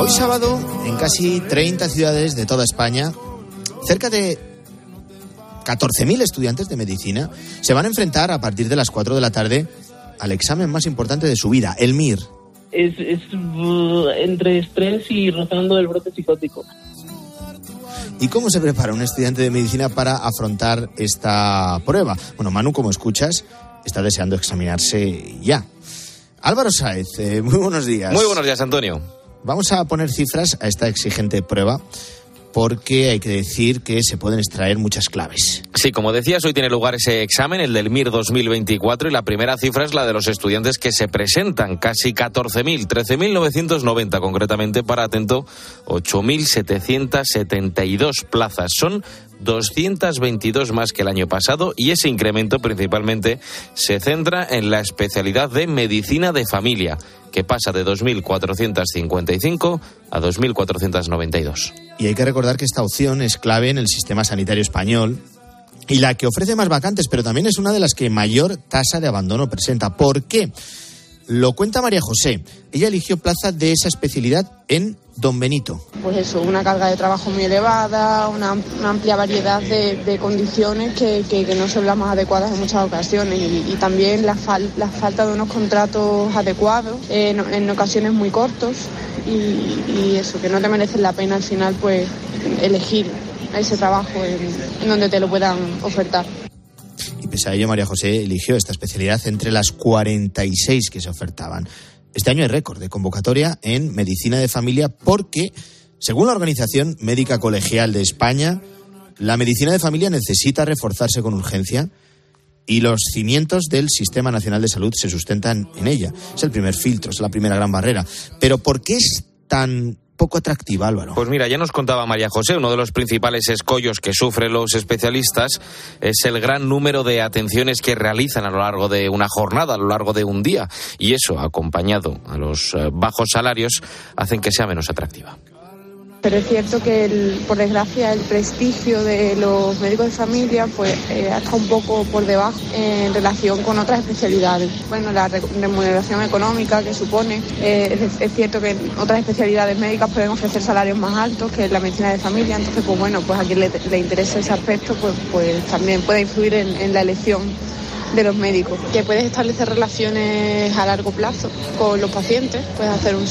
Hoy sábado, en casi 30 ciudades de toda España, cerca de 14.000 estudiantes de medicina se van a enfrentar a partir de las 4 de la tarde al examen más importante de su vida, el MIR. Es, es uh, entre estrés y rozando el brote psicótico. ¿Y cómo se prepara un estudiante de medicina para afrontar esta prueba? Bueno, Manu, como escuchas, está deseando examinarse ya. Álvaro Saez, eh, muy buenos días. Muy buenos días, Antonio. Vamos a poner cifras a esta exigente prueba porque hay que decir que se pueden extraer muchas claves. Sí, como decías, hoy tiene lugar ese examen, el del MIR 2024, y la primera cifra es la de los estudiantes que se presentan, casi 14.000, 13.990 concretamente, para atento, 8.772 plazas. Son 222 más que el año pasado y ese incremento principalmente se centra en la especialidad de medicina de familia, que pasa de 2.455 a 2.492. Y hay que recordar que esta opción es clave en el sistema sanitario español y la que ofrece más vacantes, pero también es una de las que mayor tasa de abandono presenta. ¿Por qué? Lo cuenta María José. Ella eligió plaza de esa especialidad en Don Benito. Pues eso, una carga de trabajo muy elevada, una, amplia variedad de, condiciones que, no son las más adecuadas en muchas ocasiones y, también la, fal, la, falta de unos contratos adecuados, en, ocasiones muy cortos y, eso, que no te merecen la pena al final pues elegir ese trabajo en donde te lo puedan ofertar. Pese a ello, María José eligió esta especialidad entre las 46 que se ofertaban. Este año hay récord de convocatoria en medicina de familia porque, según la Organización Médica Colegial de España, la medicina de familia necesita reforzarse con urgencia y los cimientos del Sistema Nacional de Salud se sustentan en ella. Es el primer filtro, es la primera gran barrera. Pero ¿por qué es tan poco atractiva, Álvaro. Pues mira, ya nos contaba María José, uno de los principales escollos que sufren los especialistas es el gran número de atenciones que realizan a lo largo de una jornada, a lo largo de un día. Y eso, acompañado a los eh, bajos salarios, hacen que sea menos atractiva pero es cierto que por desgracia el prestigio de los médicos de familia pues eh, está un poco por debajo en relación con otras especialidades. Bueno, la remuneración económica que supone, eh, es, cierto que otras especialidades médicas pueden ofrecer salarios más altos que la medicina de familia, entonces pues bueno, pues a quien le, interesa ese aspecto pues, pues también puede influir en, en la elección de los médicos. Que puedes establecer relaciones a largo plazo con los pacientes, puedes hacer un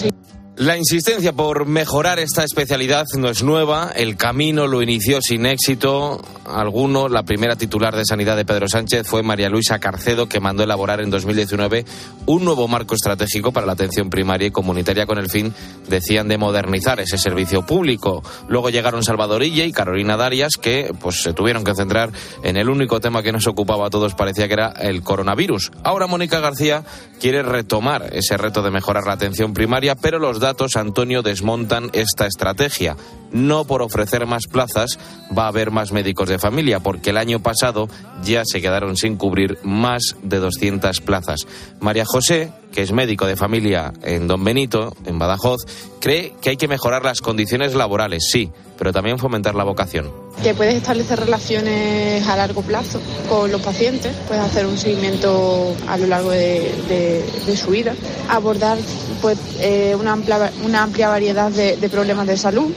la insistencia por mejorar esta especialidad no es nueva. El camino lo inició sin éxito. Alguno, la primera titular de Sanidad de Pedro Sánchez fue María Luisa Carcedo, que mandó elaborar en 2019 un nuevo marco estratégico para la atención primaria y comunitaria con el fin, decían, de modernizar ese servicio público. Luego llegaron Salvador Ille y Carolina Darias, que pues se tuvieron que centrar en el único tema que nos ocupaba a todos, parecía que era el coronavirus. Ahora Mónica García quiere retomar ese reto de mejorar la atención primaria, pero los datos, Antonio, desmontan esta estrategia. No por ofrecer más plazas va a haber más médicos de familia, porque el año pasado ya se quedaron sin cubrir más de 200 plazas. María José, que es médico de familia en Don Benito, en Badajoz, cree que hay que mejorar las condiciones laborales, sí, pero también fomentar la vocación. Que puedes establecer relaciones a largo plazo con los pacientes, puedes hacer un seguimiento a lo largo de, su vida, abordar pues, eh, una, amplia, una amplia variedad de, problemas de salud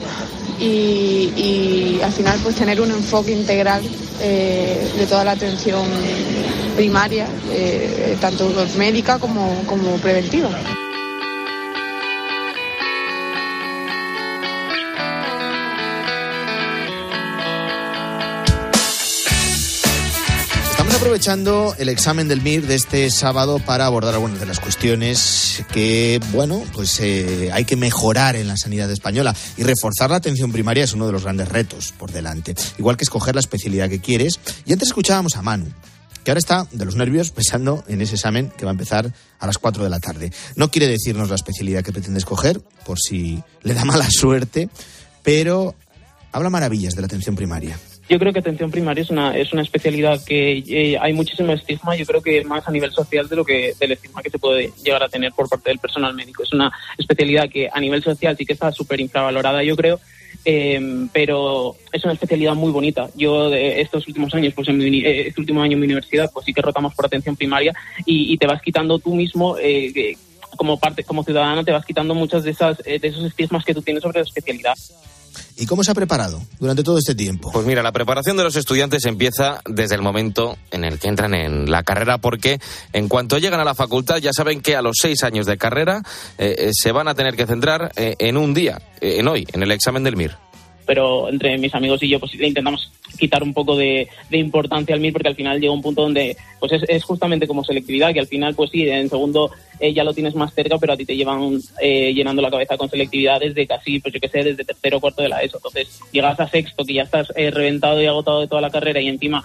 y, al final pues tener un enfoque integral eh, de toda la atención primaria, eh, tanto médica como, como preventiva. aprovechando el examen del MIR de este sábado para abordar algunas de las cuestiones que, bueno, pues eh, hay que mejorar en la sanidad española y reforzar la atención primaria es uno de los grandes retos por delante. Igual que escoger la especialidad que quieres. Y antes escuchábamos a Manu, que ahora está de los nervios pensando en ese examen que va a empezar a las 4 de la tarde. No quiere decirnos la especialidad que pretende escoger, por si le da mala suerte, pero habla maravillas de la atención primaria. Yo creo que atención primaria es una, es una especialidad que eh, hay muchísimo estigma, yo creo que más a nivel social de lo que del estigma que se puede llegar a tener por parte del personal médico. Es una especialidad que a nivel social sí que está súper infravalorada, yo creo, eh, pero es una especialidad muy bonita. Yo estos últimos años, pues en eh, este último año en mi universidad, pues sí que rotamos por atención primaria y, te vas quitando tú mismo como parte, como ciudadana, te vas quitando muchas de esas de esos estigmas que tú tienes sobre la especialidad. ¿Y cómo se ha preparado durante todo este tiempo? Pues mira, la preparación de los estudiantes empieza desde el momento en el que entran en la carrera, porque en cuanto llegan a la facultad ya saben que a los seis años de carrera eh, eh, se van a tener que centrar eh, en un día, en hoy, en el examen del MIR pero entre mis amigos y yo pues intentamos quitar un poco de, importancia al MIR porque al final llega un punto donde pues es, justamente como selectividad que al final pues sí en segundo eh, ya lo tienes más cerca pero a ti te llevan eh, llenando la cabeza con selectividad desde casi pues yo que sé desde tercero o cuarto de la ESO. Entonces llegas a sexto que ya estás eh, reventado y agotado de toda la carrera y encima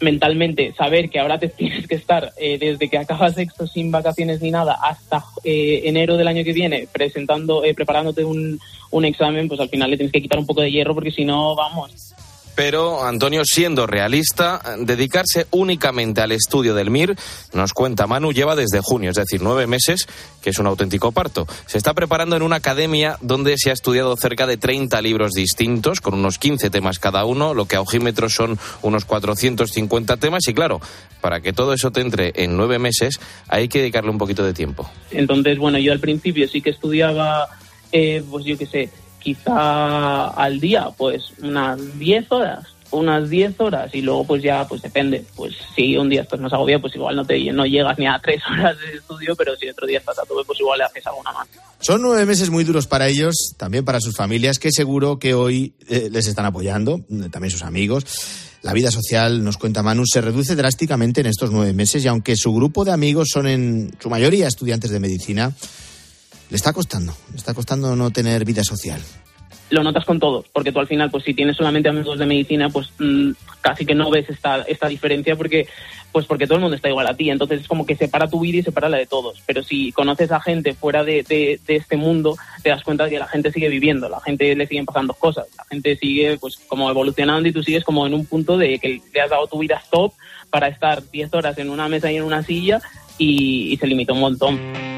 mentalmente saber que ahora te tienes que estar desde que acabas sexto sin vacaciones ni nada hasta enero del año que viene presentando preparándote un, un examen, pues al final le tienes que quitar un poco de hierro porque si no, vamos. Pero, Antonio, siendo realista, dedicarse únicamente al estudio del MIR, nos cuenta Manu, lleva desde junio, es decir, nueve meses, que es un auténtico parto. Se está preparando en una academia donde se ha estudiado cerca de 30 libros distintos, con unos 15 temas cada uno, lo que a ojímetros son unos 450 temas. Y claro, para que todo eso te entre en nueve meses, hay que dedicarle un poquito de tiempo. Entonces, bueno, yo al principio sí que estudiaba eh, pues yo qué sé, quizá al día, pues unas 10 horas, unas 10 horas y luego pues ya pues depende, pues si un día estás más agobiado pues igual no te no llegas ni a 3 horas de estudio, pero si otro día estás a tope pues igual le haces alguna más. Son nueve meses muy duros para ellos, también para sus familias, que seguro que hoy eh, les están apoyando, también sus amigos. La vida social, nos cuenta Manu, se reduce drásticamente en estos nueve meses y aunque su grupo de amigos son en su mayoría estudiantes de medicina, le está costando, le está costando no tener vida social. Lo notas con todo, porque tú al final, pues si tienes solamente amigos de medicina, pues mm, casi que no ves esta, esta diferencia, porque pues porque todo el mundo está igual a ti. Entonces es como que separa tu vida y separa la de todos. Pero si conoces a gente fuera de, de, este mundo, te das cuenta de que la gente sigue viviendo, la gente le siguen pasando cosas, la gente sigue pues como evolucionando y tú sigues como en un punto de que le has dado tu vida stop para estar 10 horas en una mesa y en una silla y, y se limitó un montón.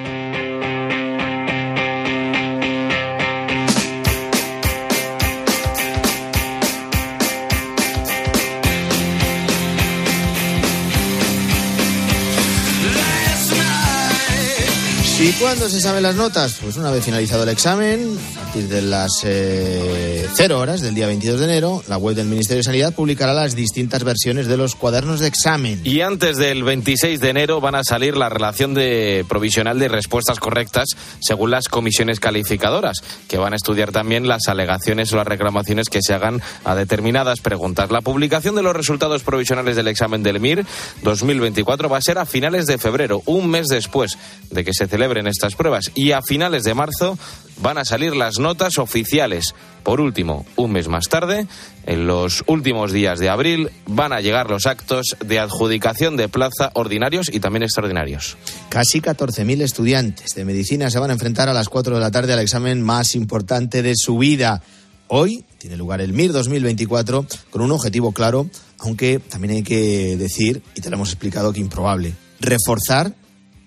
Cuándo se saben las notas? Pues una vez finalizado el examen, partir de las eh, 0 horas del día 22 de enero, la web del Ministerio de Sanidad publicará las distintas versiones de los cuadernos de examen. Y antes del 26 de enero van a salir la relación de provisional de respuestas correctas según las comisiones calificadoras, que van a estudiar también las alegaciones o las reclamaciones que se hagan a determinadas preguntas. La publicación de los resultados provisionales del examen del MIR 2024 va a ser a finales de febrero, un mes después de que se celebren estas pruebas. Y a finales de marzo van a salir las notas oficiales. Por último, un mes más tarde, en los últimos días de abril, van a llegar los actos de adjudicación de plaza ordinarios y también extraordinarios. Casi 14.000 estudiantes de medicina se van a enfrentar a las 4 de la tarde al examen más importante de su vida. Hoy tiene lugar el MIR 2024 con un objetivo claro, aunque también hay que decir, y te lo hemos explicado, que improbable, reforzar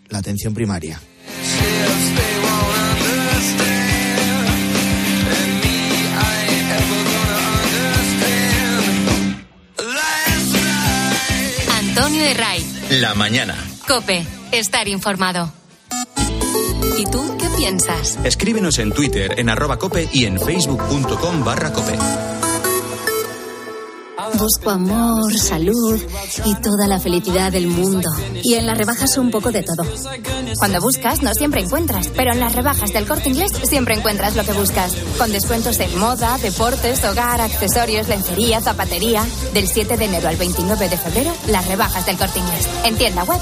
la atención primaria. Antonio de Ray. La mañana. Cope, estar informado. ¿Y tú qué piensas? Escríbenos en Twitter, en arroba cope y en facebook.com barra cope. Busco amor, salud y toda la felicidad del mundo. Y en las rebajas un poco de todo. Cuando buscas, no siempre encuentras, pero en las rebajas del corte inglés siempre encuentras lo que buscas. Con descuentos en moda, deportes, hogar, accesorios, lencería, zapatería. Del 7 de enero al 29 de febrero, las rebajas del corte inglés. En tienda web.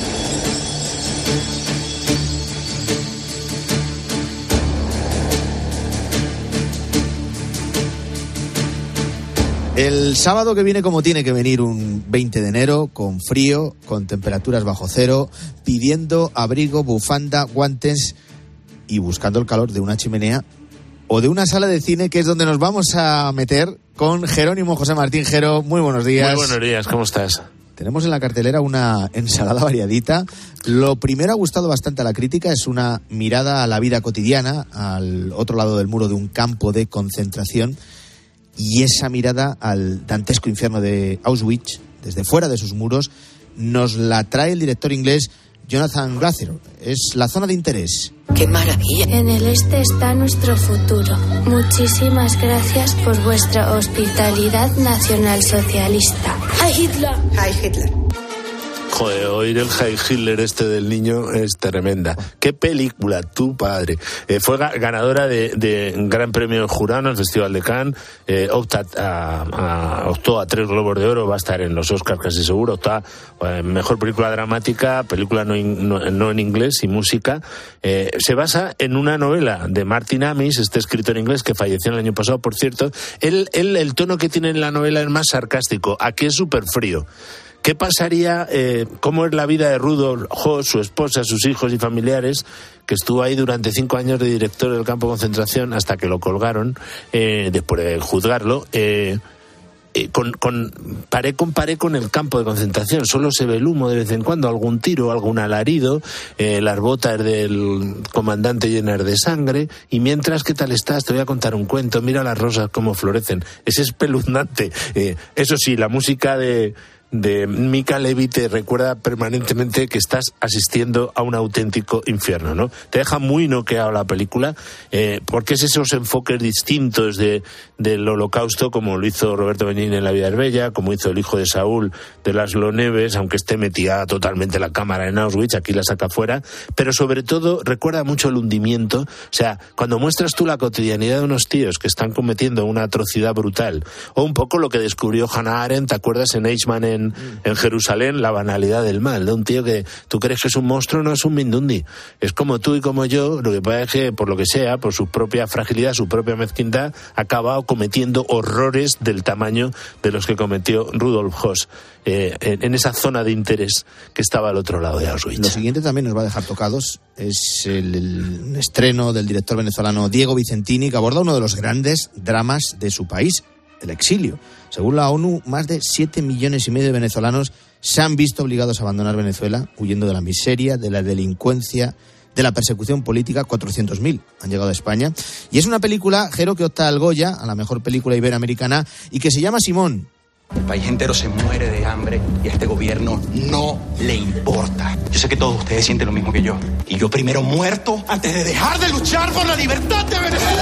El sábado que viene, como tiene que venir un 20 de enero, con frío, con temperaturas bajo cero, pidiendo abrigo, bufanda, guantes y buscando el calor de una chimenea o de una sala de cine que es donde nos vamos a meter con Jerónimo José Martín Jero. Muy buenos días. Muy buenos días, ¿cómo estás? Tenemos en la cartelera una ensalada variadita. Lo primero ha gustado bastante a la crítica, es una mirada a la vida cotidiana, al otro lado del muro de un campo de concentración y esa mirada al dantesco infierno de Auschwitz, desde fuera de sus muros, nos la trae el director inglés Jonathan Glazer. Es la zona de interés. ¡Qué maravilla! En el este está nuestro futuro. Muchísimas gracias por vuestra hospitalidad nacional socialista. ¡Hi Hitler! ¡Hi Hitler! Joder, oír el High Hitler este del niño es tremenda. Qué película, tu padre. Eh, fue ga ganadora de, de, Gran Premio Jurado en el Festival de Cannes. Eh, opta a, tres Globos de Oro, va a estar en los Oscars casi seguro. Opta eh, mejor película dramática, película no, in, en inglés y música. Eh, se basa en una novela de Martin Amis, este escritor inglés que falleció el año pasado, por cierto. Él, él el tono que tiene en la novela es más sarcástico. Aquí es súper frío. ¿Qué pasaría, eh, cómo es la vida de Rudolf Hoss, su esposa, sus hijos y familiares, que estuvo ahí durante cinco años de director del campo de concentración hasta que lo colgaron, eh, después de juzgarlo? Eh, con, con, paré con paré con el campo de concentración. Solo se ve el humo de vez en cuando, algún tiro, algún alarido, eh, las botas del comandante llenas de sangre. Y mientras, ¿qué tal estás? Te voy a contar un cuento. Mira las rosas cómo florecen. Es espeluznante. Eh, eso sí, la música de, de Mika Levy te recuerda permanentemente que estás asistiendo a un auténtico infierno, ¿no? Te deja muy noqueado la película, eh, porque es esos enfoques distintos de, del holocausto, como lo hizo Roberto Benigni en La vida es bella, como hizo el hijo de Saúl de Laszlo Neves, aunque esté metida totalmente la cámara en Auschwitz, aquí la saca fuera, pero sobre todo recuerda mucho el hundimiento, o sea, cuando muestras tú la cotidianidad de unos tíos que están cometiendo una atrocidad brutal, o un poco lo que descubrió Hannah Arendt, ¿te acuerdas en Eichmann en, en Jerusalén? La banalidad del mal, de un tío que tú crees que es un monstruo, no es un mindundi. Es como tú y como yo, lo que pasa es que, por lo que sea, por su propia fragilidad, su propia mezquindad, ha acabado cometiendo horrores del tamaño de los que cometió Rudolf Hoss. eh, en, esa zona de interés que estaba al otro lado de Auschwitz. Lo siguiente también nos va a dejar tocados es el estreno del director venezolano Diego Vicentini, que aborda uno de los grandes dramas de su país, el exilio. Según la ONU, más de 7 millones y medio de venezolanos se han visto obligados a abandonar Venezuela, huyendo de la miseria, de la delincuencia, de la persecución política. 400.000 han llegado a España. Y es una película, Jero, que opta al Goya, a la mejor película iberoamericana, y que se llama Simón. El país entero se muere de hambre y a este gobierno no le importa. Yo sé que todos ustedes sienten lo mismo que yo. Y yo primero muerto antes de dejar de luchar por la libertad de Venezuela.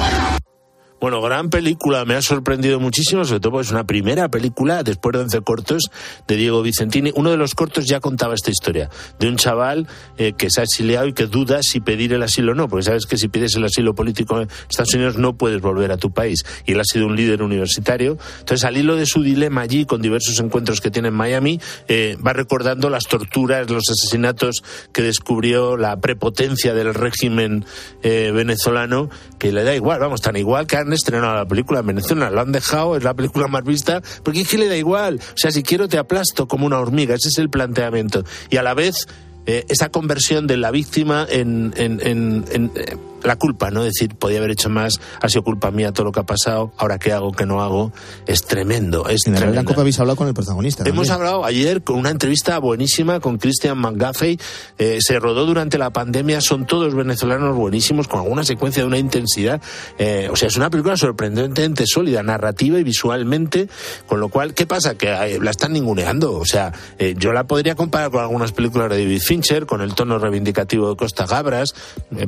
Bueno, gran película, me ha sorprendido muchísimo, sobre todo porque es una primera película, después de 11 cortos, de Diego Vicentini. Uno de los cortos ya contaba esta historia, de un chaval eh, que se ha exiliado y que duda si pedir el asilo o no, porque sabes que si pides el asilo político en Estados Unidos no puedes volver a tu país. Y él ha sido un líder universitario. Entonces, al hilo de su dilema allí, con diversos encuentros que tiene en Miami, eh, va recordando las torturas, los asesinatos que descubrió, la prepotencia del régimen eh, venezolano, que le da igual, vamos, tan igual que han estrenado la película en Venezuela, lo han dejado, es la película más vista, porque es que le da igual. O sea, si quiero te aplasto como una hormiga, ese es el planteamiento. Y a la vez, eh, esa conversión de la víctima en, en eh, la culpa, ¿no? Decir, podía haber hecho más, ha sido culpa mía todo lo que ha pasado, ahora qué hago, qué no hago, es tremendo, es En la. Copa habéis hablado con el protagonista. Hemos también. hablado ayer con una entrevista buenísima con Christian McGaffey. Eh, se rodó durante la pandemia. Son todos venezolanos buenísimos, con alguna secuencia de una intensidad. Eh, o sea, es una película sorprendentemente sólida, narrativa y visualmente. Con lo cual, ¿qué pasa? Que eh, la están ninguneando. O sea, eh, yo la podría comparar con algunas películas de David Fincher, con el tono reivindicativo de Costa Gabras,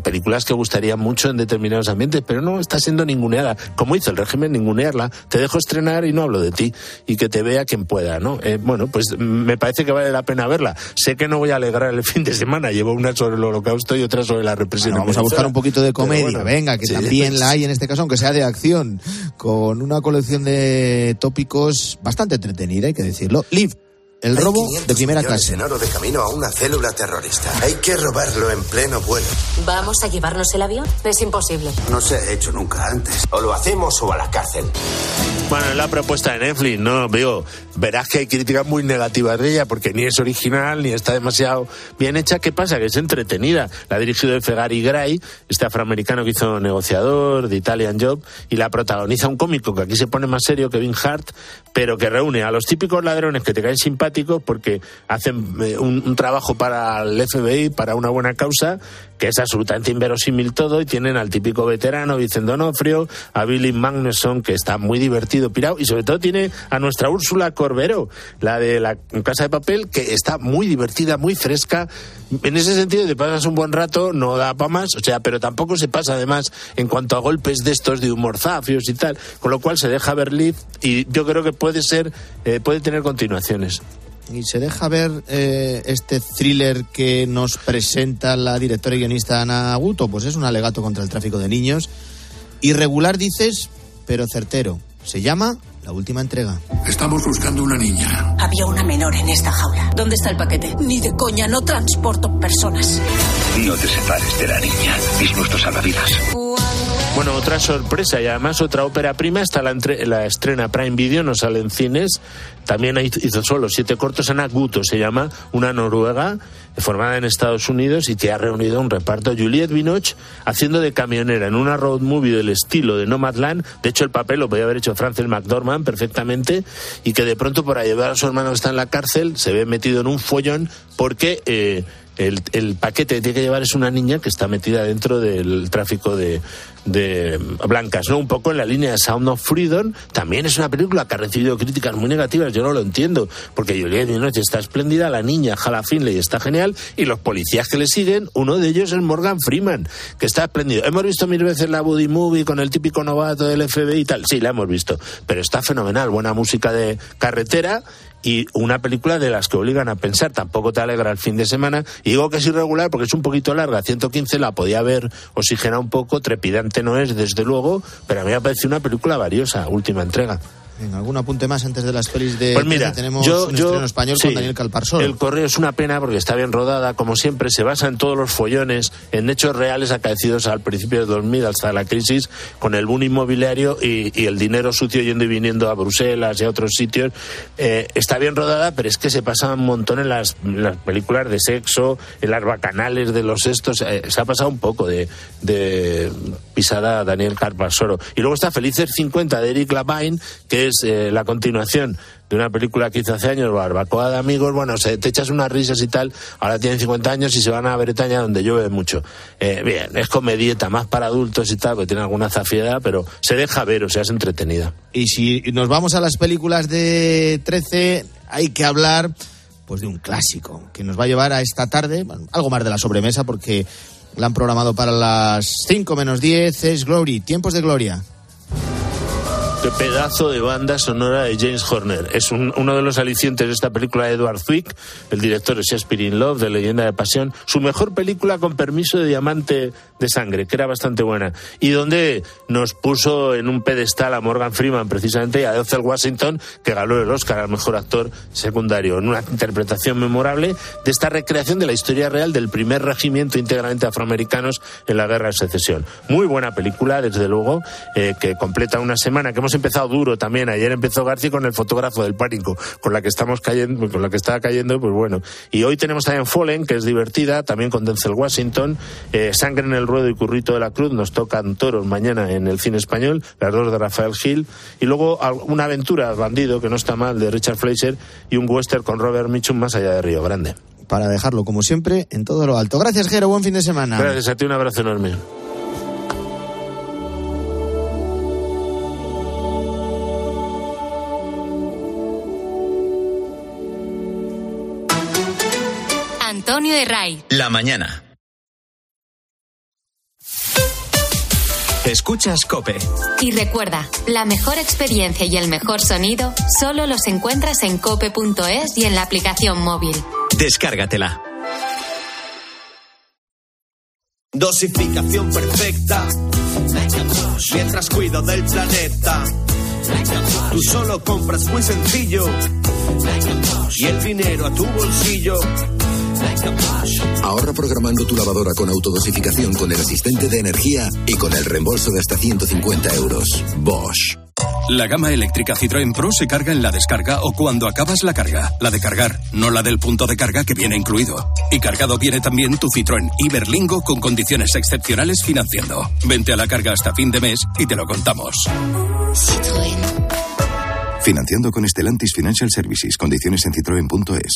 películas que mucho en determinados ambientes, pero no está siendo ninguneada. Como hizo el régimen, ningunearla. Te dejo estrenar y no hablo de ti. Y que te vea quien pueda, ¿no? Eh, bueno, pues me parece que vale la pena verla. Sé que no voy a alegrar el fin de semana. Llevo una sobre el holocausto y otra sobre la represión. Bueno, vamos a buscar un poquito de comedia, bueno, venga, que sí, también la hay en este caso, aunque sea de acción, con una colección de tópicos bastante entretenida, hay que decirlo. Liv, el robo 500 de primera clase. en oro de camino a una célula terrorista. Hay que robarlo en pleno vuelo. ¿Vamos a llevarnos el avión? Es imposible. No se ha hecho nunca antes. O lo hacemos o a la cárcel. Bueno, es la propuesta de Netflix, ¿no? Veo, verás que hay críticas muy negativas de ella porque ni es original ni está demasiado bien hecha. ¿Qué pasa? Que es entretenida. La ha dirigido F. Gary Gray, este afroamericano que hizo Negociador, de Italian Job, y la protagoniza un cómico que aquí se pone más serio, Kevin Hart, pero que reúne a los típicos ladrones que te caen simpáticos porque hacen eh, un, un trabajo para el FBI, para una buena causa, que es absolutamente inverosímil todo, y tienen al típico veterano Vicente Donofrio, a Billy Magnuson, que está muy divertido, pirado, y sobre todo tiene a nuestra Úrsula Corbero, la de la Casa de Papel, que está muy divertida, muy fresca. En ese sentido, te pasas un buen rato, no da para más, o sea, pero tampoco se pasa además en cuanto a golpes de estos de humor zafios y tal, con lo cual se deja ver Liv, y yo creo que puede ser, eh, puede tener continuaciones. Y se deja ver eh, este thriller que nos presenta la directora y guionista Ana Aguto, pues es un alegato contra el tráfico de niños. Irregular dices, pero certero. Se llama La Última Entrega. Estamos buscando una niña. Había una menor en esta jaula. ¿Dónde está el paquete? Ni de coña, no transporto personas. No te separes de la niña. Es nuestro salvavidas. Bueno, otra sorpresa y además otra ópera prima está la, entre- la estrena Prime Video, no sale en cines. También hizo solo siete cortos. Ana Guto se llama, una noruega formada en Estados Unidos y que ha reunido un reparto. Juliette Binoche haciendo de camionera en una road movie del estilo de Nomadland. De hecho, el papel lo podía haber hecho Frances McDormand perfectamente y que de pronto por llevar a su hermano que está en la cárcel se ve metido en un follón porque eh, el, paquete que tiene que llevar es una niña que está metida dentro del tráfico de, de blancas, ¿no? Un poco en la línea de Sound of Freedom. También es una película que ha recibido críticas muy negativas, yo no lo entiendo, porque Juliette Noche está espléndida, la niña Hala Finley está genial, y los policías que le siguen, uno de ellos es Morgan Freeman, que está espléndido. Hemos visto mil veces la Buddy Movie con el típico novato del FBI y tal, sí, la hemos visto, pero está fenomenal, buena música de carretera y una película de las que obligan a pensar. Tampoco te alegra el fin de semana. Y digo que es irregular porque es un poquito larga. 115 la podía haber oxigenado un poco. Trepidante no es, desde luego, pero a mí me ha parecido una película valiosa. Última entrega. ¿Algún apunte más antes de las pelis de pues mira, tenemos yo, un yo, estreno español sí, con Daniel Calparsoro? El correo es una pena porque está bien rodada, como siempre, se basa en todos los follones, en hechos reales acaecidos al principio de 2000 hasta la crisis, con el boom inmobiliario y, y el dinero sucio yendo y viniendo a Bruselas y a otros sitios. Eh, está bien rodada, pero es que se pasa un montón en las, en las películas de sexo, en las bacanales de los estos. Eh, se ha pasado un poco de, de pisada a Daniel Calparsoro. Y luego está Felices 50 de Eric Lapine, que es eh, la continuación de una película que hizo hace años, Barbacoa de Amigos, bueno, se, te echas unas risas y tal, ahora tienen 50 años y se van a Bretaña donde llueve mucho. Eh, bien, es comedieta, más para adultos y tal, que tiene alguna zafiedad, pero se deja ver, o sea, es entretenida. Y si nos vamos a las películas de 13, hay que hablar pues de un clásico que nos va a llevar a esta tarde, algo más de la sobremesa porque la han programado para las 5 menos 10, es Glory, tiempos de gloria. Qué pedazo de banda sonora de James Horner. Es un, uno de los alicientes de esta película de Edward Zwick, el director de Shakespeare in Love, de Leyenda de Pasión. Su mejor película con permiso de Diamante de Sangre, que era bastante buena. Y donde nos puso en un pedestal a Morgan Freeman, precisamente, y a Denzel Washington, que ganó el Oscar al mejor actor secundario. En una interpretación memorable de esta recreación de la historia real del primer regimiento íntegramente afroamericanos en la Guerra de Secesión. Muy buena película, desde luego, eh, que completa una semana que hemos empezado duro también. Ayer empezó García con el fotógrafo del pánico, con la que estamos cayendo, con la que estaba cayendo, pues bueno. Y hoy tenemos también Fallen, que es divertida, también con Denzel Washington, eh, Sangre en el ruedo y Currito de la Cruz, nos tocan toros mañana en el cine español, las dos de Rafael Gil, y luego una aventura bandido que no está mal de Richard Fleischer y un western con Robert Mitchum más allá de Río Grande. Para dejarlo, como siempre, en todo lo alto. Gracias, Jero. Buen fin de semana. Gracias a ti, un abrazo enorme. De Ray. La mañana. Escuchas Cope. Y recuerda, la mejor experiencia y el mejor sonido solo los encuentras en cope.es y en la aplicación móvil. Descárgatela. Dosificación perfecta. Mientras cuido del planeta. Tú solo compras muy sencillo. Y el dinero a tu bolsillo. Ahorra programando tu lavadora con autodosificación con el asistente de energía y con el reembolso de hasta 150 euros. Bosch. La gama eléctrica Citroën Pro se carga en la descarga o cuando acabas la carga. La de cargar, no la del punto de carga que viene incluido. Y cargado viene también tu Citroën Iberlingo con condiciones excepcionales financiando. Vente a la carga hasta fin de mes y te lo contamos. Citroën. Financiando con Estelantis Financial Services. Condiciones en citroen.es.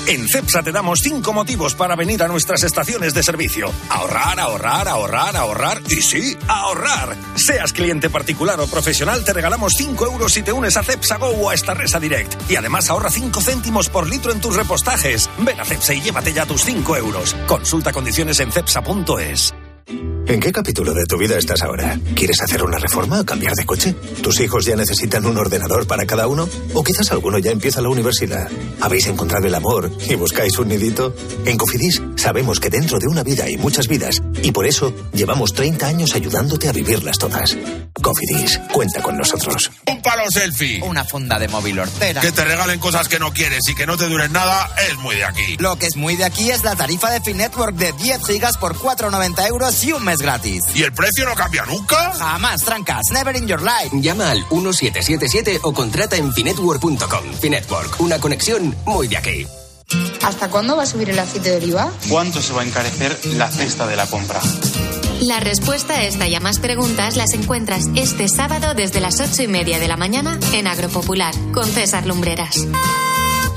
En CEPSA te damos cinco motivos para venir a nuestras estaciones de servicio. Ahorrar, ahorrar, ahorrar, ahorrar y sí, ahorrar. Seas cliente particular o profesional, te regalamos 5 euros si te unes a CEPSA Go o a esta Resa Direct. Y además ahorra 5 céntimos por litro en tus repostajes. Ven a CEPSA y llévate ya tus 5 euros. Consulta condiciones en CEPSA.es. ¿En qué capítulo de tu vida estás ahora? ¿Quieres hacer una reforma o cambiar de coche? ¿Tus hijos ya necesitan un ordenador para cada uno? ¿O quizás alguno ya empieza la universidad? ¿Habéis encontrado el amor y buscáis un nidito? En Cofidis sabemos que dentro de una vida hay muchas vidas y por eso llevamos 30 años ayudándote a vivirlas todas. Cofidis, cuenta con nosotros. Un palo selfie. Una funda de móvil hortera. Que te regalen cosas que no quieres y que no te duren nada es muy de aquí. Lo que es muy de aquí es la tarifa de Finetwork de 10 gigas por 4,90 euros y un mes gratis. ¿Y el precio no cambia nunca? Jamás, trancas. Never in your life. Llama al 1777 o contrata en finetwork.com. Finetwork, una conexión muy de aquí. ¿Hasta cuándo va a subir el aceite de oliva? ¿Cuánto se va a encarecer la cesta de la compra? La respuesta a esta y a más preguntas las encuentras este sábado desde las ocho y media de la mañana en Agropopular con César Lumbreras.